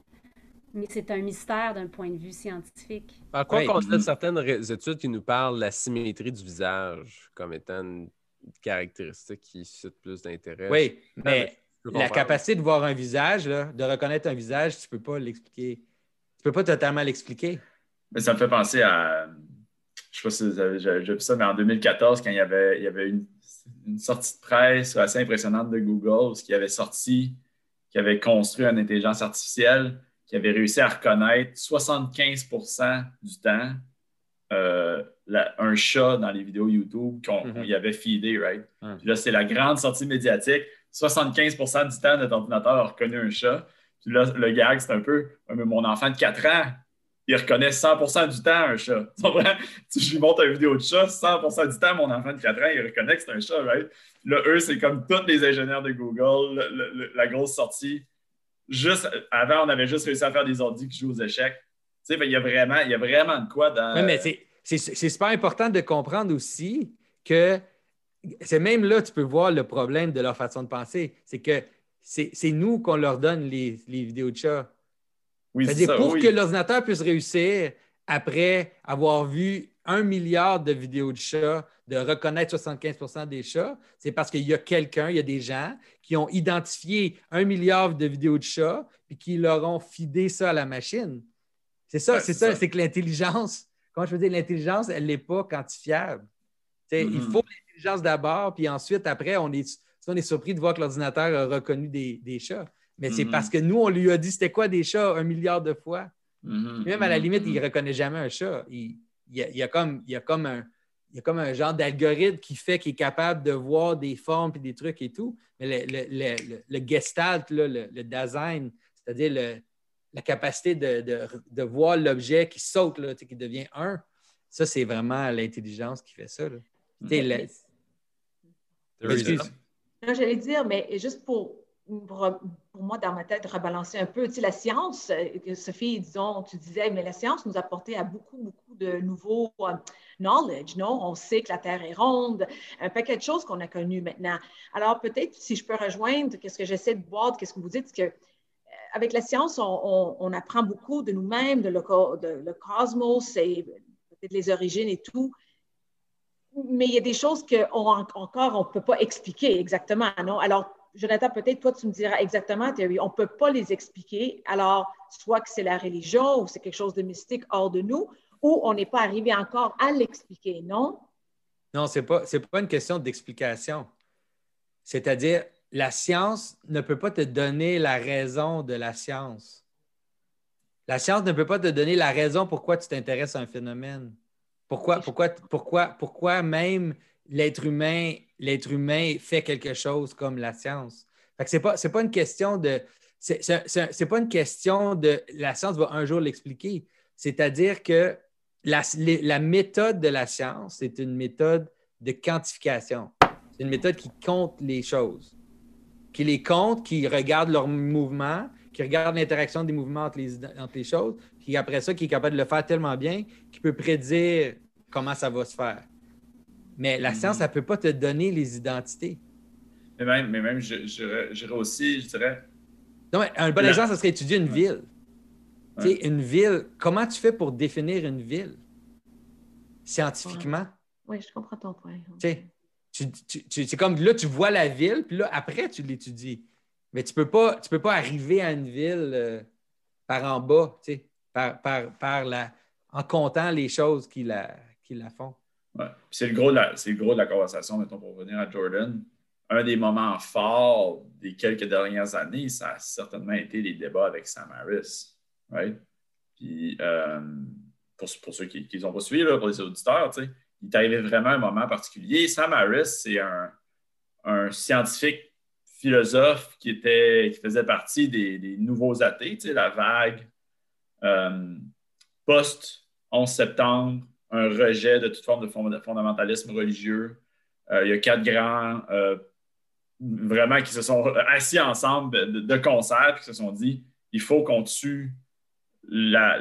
mais c'est un mystère d'un point de vue scientifique. Par quoi on a certaines études qui nous parlent de la symétrie du visage comme étant une caractéristique qui suscite plus d'intérêt? Oui, mais la capacité de voir un visage, de reconnaître un visage, tu ne peux pas l'expliquer. tu peux pas totalement l'expliquer. Mais ça me fait penser à. Je sais pas si vous avez déjà vu ça, mais en 2014, quand il y avait, il y avait une, sortie de presse assez impressionnante de Google, qui avait sorti, qui avait construit une intelligence artificielle, qui avait réussi à reconnaître 75% du temps euh, un chat dans les vidéos YouTube qu'on mm-hmm. y avait feedé, right? Puis là, c'est la grande sortie médiatique. 75% du temps, notre ordinateur a reconnu un chat. Puis là, le gag, c'est un peu mon enfant de 4 ans, il reconnaît 100% du temps un chat. Si je lui montre une vidéo de chat, 100% du temps, mon enfant de 4 ans, il reconnaît que c'est un chat, right? Là, eux, c'est comme tous les ingénieurs de Google, la grosse sortie. Juste, avant, on avait juste réussi à faire des ordi qui jouent aux échecs. Tu sais, il y a vraiment, il y a vraiment de quoi dans. Oui, mais c'est super important de comprendre aussi que c'est même là, tu peux voir le problème de leur façon de penser. C'est que c'est nous qu'on leur donne les, vidéos de chat. Oui, c'est ça, pour que l'ordinateur puisse réussir après avoir vu un milliard de vidéos de chats, de reconnaître 75% des chats, c'est parce qu'il y a quelqu'un, il y a des gens qui ont identifié un milliard de vidéos de chats et qui leur ont fidé ça à la machine. C'est ça, c'est ça, c'est que l'intelligence, quand je veux dire l'intelligence, elle n'est pas quantifiable. Il mm-hmm. faut l'intelligence d'abord, puis ensuite, après, on est, on est surpris de voir que l'ordinateur a reconnu des, chats. Mais c'est mm-hmm. parce que nous, on lui a dit c'était quoi des chats un milliard de fois? Mm-hmm. Même à la limite, il ne reconnaît jamais un chat. Il, y, a, comme, il y a comme un. Il y a comme un genre d'algorithme qui fait qu'il est capable de voir des formes et des trucs et tout. Mais le, gestalt, le, design, c'est-à-dire la capacité de, voir l'objet qui saute, là, qui devient un, ça, c'est vraiment l'intelligence qui fait ça. J'allais dire, mais juste pour, pour, moi, dans ma tête, rebalancer un peu, tu sais, la science, euh, Sophie, disons, tu disais, mais la science nous a apporté à beaucoup, beaucoup de nouveaux euh, knowledge, non? On sait que la Terre est ronde, un paquet de choses qu'on a connues maintenant. Alors, peut-être, si je peux rejoindre, qu'est-ce que j'essaie de voir, qu'est-ce que vous dites, que euh, avec la science, on, apprend beaucoup de nous-mêmes, de, de le cosmos et peut-être les origines et tout mais il y a des choses qu'encore on ne peut pas expliquer exactement, non? Alors, Jonathan, peut-être toi, tu me diras exactement, Thierry, on ne peut pas les expliquer. Alors, soit que c'est la religion ou c'est quelque chose de mystique hors de nous, ou on n'est pas arrivé encore à l'expliquer, non? Non, ce n'est pas une question d'explication. C'est-à-dire, la science ne peut pas te donner la raison de la science. La science ne peut pas te donner la raison pourquoi tu t'intéresses à un phénomène. Pourquoi, pourquoi, pourquoi, pourquoi même l'être humain, l'être humain fait quelque chose comme la science? Ce n'est pas, pas une question de. C'est pas une question de la science va un jour l'expliquer. C'est-à-dire que la, la, méthode de la science, c'est une méthode de quantification. C'est une méthode qui compte les choses, qui les compte, qui regarde leurs mouvements, qui regarde l'interaction des mouvements entre les, entre les choses, puis après ça, qui est capable de le faire tellement bien qu'il peut prédire comment ça va se faire. Mais la science, mm-hmm. elle ne peut pas te donner les identités. Mais même, mais même j'irais aussi, je dirais. Non, un bon exemple, ça serait étudier une ville. Tu sais, une ville, comment tu fais pour définir une ville? Scientifiquement? Oui, je comprends ton point. c'est comme là, tu vois la ville, puis là, après, tu l'étudies. Mais tu ne peux, pas, peux pas arriver à une ville euh, par en bas, par, par, par la, en comptant les choses qui la, la font. C'est le, gros de la, le gros de la conversation, mettons, pour revenir à Jordan. Un des moments forts des quelques dernières années, ça a certainement été les débats avec Sam Harris. Right? Puis, euh, pour, ceux qui ne ont pas suivi, pour les auditeurs, il est arrivé vraiment un moment particulier. Sam Harris, c'est un, scientifique philosophe qui, était, qui faisait partie des, nouveaux athées, la vague euh, post-11 septembre, un rejet de toute forme de fondamentalisme religieux. Euh, il y a quatre grands, euh, vraiment, qui se sont assis ensemble de, concert et qui se sont dit il faut qu'on tue la,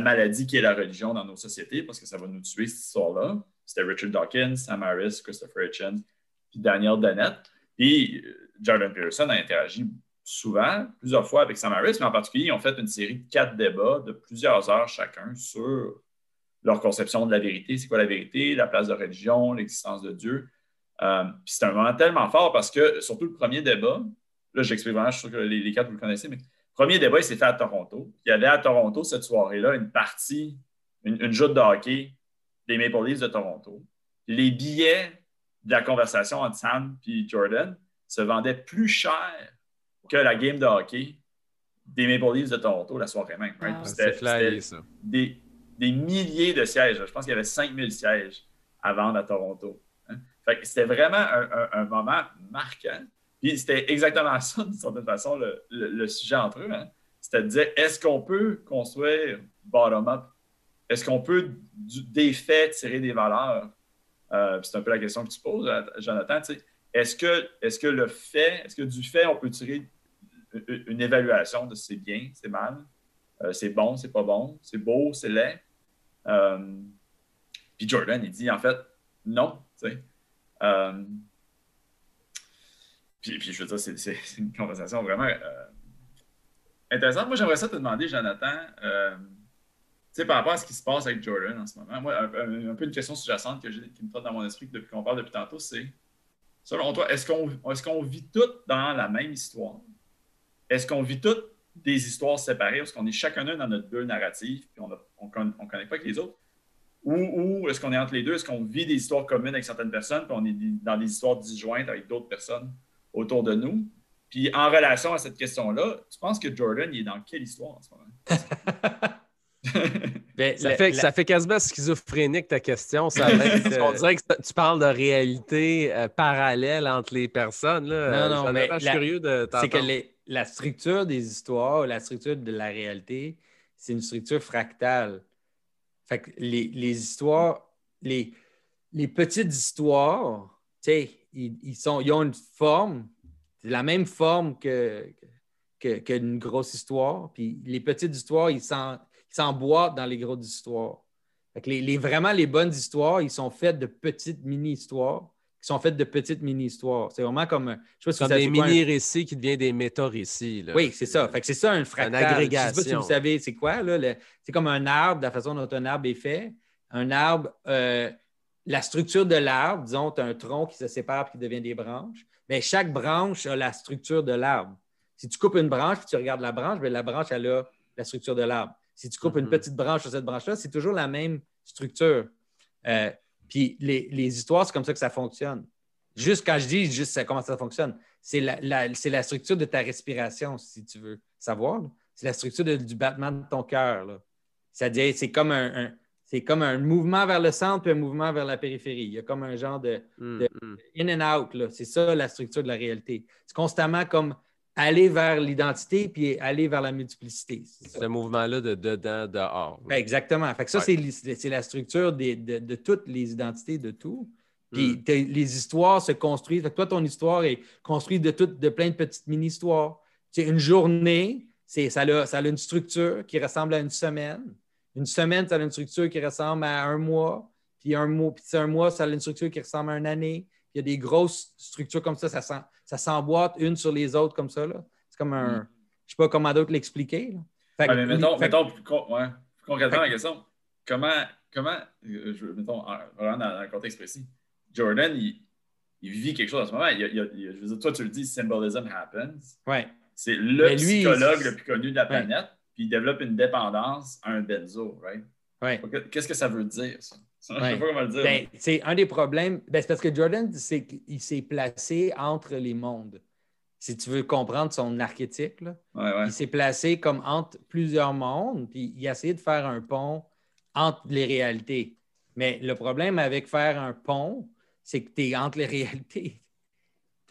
maladie qui est la religion dans nos sociétés parce que ça va nous tuer cette histoire-là. C'était Richard Dawkins, Sam Harris, Christopher Hitchens, puis Daniel Dennett. Jordan Peterson a interagi souvent, plusieurs fois avec Sam Harris, mais en particulier, ils ont fait une série de quatre débats de plusieurs heures chacun sur leur conception de la vérité. C'est quoi la vérité, la place de religion, l'existence de Dieu. Euh, c'est un moment tellement fort parce que, surtout le premier débat, là, j'explique vraiment, je suis sûr que les, quatre, vous le connaissez, mais Premier débat, il s'est fait à Toronto. Il y avait à Toronto cette soirée-là une partie, une, une joute de hockey des Maple Leafs de Toronto. Les billets de la conversation entre Sam et Jordan se vendaient plus cher que la game de hockey des Maple Leafs de Toronto la soirée même. right? Ah. C'était- flyé, ça. des, des milliers de sièges. Je pense qu'il y avait 5000 sièges à vendre à Toronto. hein. Fait que c'était vraiment un, un- un moment marquant. Puis c'était exactement ça, d'une certaine façon, le, le- le sujet entre eux. hein. C'était de dire est-ce qu'on peut construire bottom-up Est-ce qu'on peut, du- des faits, tirer des valeurs? Euh, C'est un peu la question que tu poses, Jonathan. tu sais. Est-ce que, est que le fait, est-ce que du fait, on peut tirer une, évaluation de c'est bien, c'est mal, euh, c'est bon, c'est pas bon, c'est beau, c'est laid? Euh, puis Jordan, il dit en fait non. Euh, puis, je veux dire, c'est, une conversation vraiment intéressante. Moi, j'aimerais ça te demander, Jonathan, tu sais, par rapport à ce qui se passe avec Jordan en ce moment, moi, un, peu une question sous-jacente que j'ai- qui me trotte dans mon esprit depuis qu'on parle depuis tantôt, c'est selon toi, est-ce qu'on est vit toutes dans la même histoire? Est-ce qu'on vit toutes des histoires séparées parce qu'on est chacun dans notre bulle narrative puis on ne on, con- on connecte pas avec les autres? Ou, ou est-ce qu'on est entre les deux? Est-ce qu'on vit des histoires communes avec certaines personnes puis on est dans des histoires disjointes avec d'autres personnes autour de nous? Puis en relation à cette question-là, tu penses que Jordan il est dans quelle histoire en ce moment? Ben, Ça, la- fait, la- ça fait quasiment schizophrénique ta question. Ça l'air- Euh, on dirait que tu parles de réalité euh, parallèle entre les personnes. Là. Non, non, mais je suis la- curieux de c'est que les- la structure des histoires, la structure de la réalité, c'est une structure fractale. Fait que les, les histoires, les, les petites histoires, tu sais, ils, ils sont, ils ont une forme, la même forme que, que, qu'une grosse histoire. Puis les petites histoires, ils s'en- s'emboîtent dans les grosses histoires. Fait que les, les- vraiment, les bonnes histoires, ils sont faites de petites mini-histoires qui sont faites de petites mini-histoires. C'est vraiment comme, je sais pas si Comme vous savez des un- mini-récits qui deviennent des méta-récits. oui, c'est ça. Fait que c'est ça un fractal. Je sais pas si agrégation. vous savez, c'est quoi? Là, le- c'est comme un arbre, la façon dont un arbre est fait. Un arbre, euh, la structure de l'arbre, disons, tu as un tronc qui se sépare et qui devient des branches. Mais chaque branche a la structure de l'arbre. Si tu coupes une branche et tu regardes la branche, bien, la branche, elle a la structure de l'arbre. Si tu coupes une Mhm. petite branche sur cette branche-là, c'est toujours la même structure. Euh, puis les, les histoires, c'est comme ça que ça fonctionne. Juste quand je dis juste ça- comment ça fonctionne, c'est la, la- c'est la structure de ta respiration, si tu veux savoir. C'est la structure de- du battement de ton cœur. C'est-à-dire, c'est comme un, un- c'est comme un mouvement vers le centre puis un mouvement vers la périphérie. Il y a comme un genre de de- hum. in and out. C'est ça la structure de la réalité. C'est constamment comme aller vers l'identité puis aller vers la multiplicité. Ce mouvement-là de dedans, dehors. Ben, exactement. Fait que ça, Ouais. c'est la structure des- de, de toutes les identités de tout. Puis Mm. t'as- les histoires se construisent. Fait que toi, ton histoire est construite de, de plein de petites mini-histoires. C'est une journée, ça, a, ça a une structure qui ressemble à une semaine. Une semaine, ça a une structure qui ressemble à un mois. Puis un mois, puis un mois, ça a une structure qui ressemble à une année. Il y a des grosses structures comme ça, ça, s'en- ça s'emboîte une sur les autres comme ça. là. C'est comme un. Mm. Je sais pas comment d'autres l'expliquer. mais mettons, fait mettons plus, con- ouais, plus concrètement la question, comment, comment euh, je, mettons, dans, dans le contexte précis, Jordan, il, il vit quelque chose en ce moment. Il, il je veux dire, toi, tu le dis, symbolism happens. ouais. C'est le lui, psychologue le plus connu de la planète, puis il développe une dépendance à un benzo, right? Ouais. Qu'est-ce que ça veut dire, ça? Je ne Ouais. sais pas comment le dire. Ben, c'est un des problèmes. Ben, c'est parce que Jordan, c'est qu'il s'est placé entre les mondes. Si tu veux comprendre son archétype, là, ouais, ouais. il s'est placé comme entre plusieurs mondes, puis il a essayé de faire un pont entre les réalités. Mais le problème avec faire un pont, c'est que tu es entre les réalités.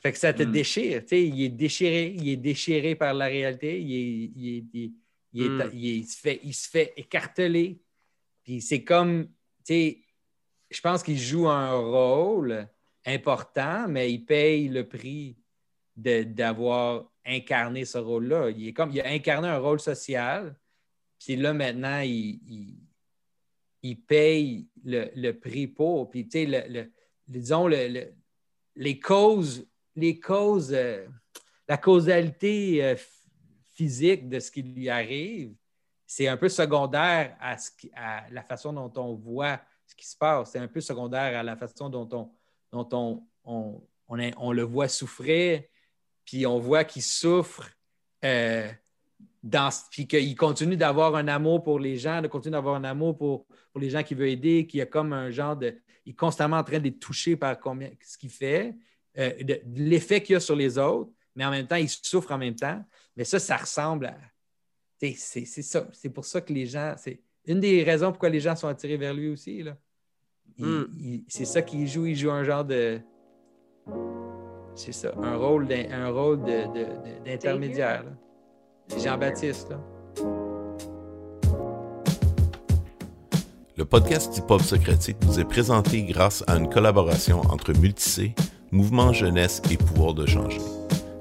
Fait que ça te Mm. déchire. Il est déchiré, il est déchiré par la réalité, il, est- il est- il est- il est- Mm. il est- il se fait, écarteler. Puis c'est comme, je pense qu'il joue un rôle important, mais il paye le prix d'avoir incarné ce rôle-là. Il, est comme, il a incarné un rôle social, puis là, maintenant, il, il, paye le, le prix pour. Puis, tu sais, disons, le- le- les causes, les causes, euh, la causalité euh, physique de ce qui lui arrive, c'est un peu secondaire à, la façon dont on voit ce qui se passe. C'est un peu secondaire à la façon dont on, le voit souffrir, puis on voit qu'il souffre euh, puis qu'il continue d'avoir un amour pour les gens, de continuer d'avoir un amour pour, pour les gens qu'il veut aider, qu'il a comme un genre de. Il est constamment en train d'être touché par combien, ce qu'il fait, euh, de, l'effet qu'il a sur les autres, mais en même temps, il souffre en même temps. Mais ça, ça ressemble à. C'est ça. C'est pour ça que les gens. C'est une des raisons pourquoi les gens sont attirés vers lui aussi. Là. Hmm. c'est ça qu'il joue. Il joue un genre de. C'est ça, un rôle d'intermédiaire. Jean-Baptiste. Le podcast du Pop Socratique vous est présenté grâce à une collaboration entre Multicé, Mouvement Jeunesse et Pouvoir de changer.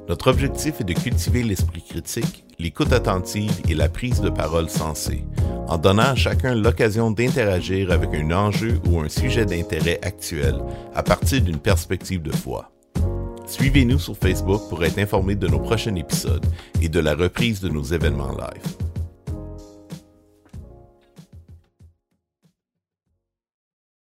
Notre objectif est de cultiver l'esprit critique, l'écoute attentive et la prise de parole sensée, en donnant à chacun l'occasion d'interagir avec un enjeu ou un sujet d'intérêt actuel à partir d'une perspective de foi. Suivez-nous sur Facebook pour être informé de nos prochains épisodes et de la reprise de nos événements live.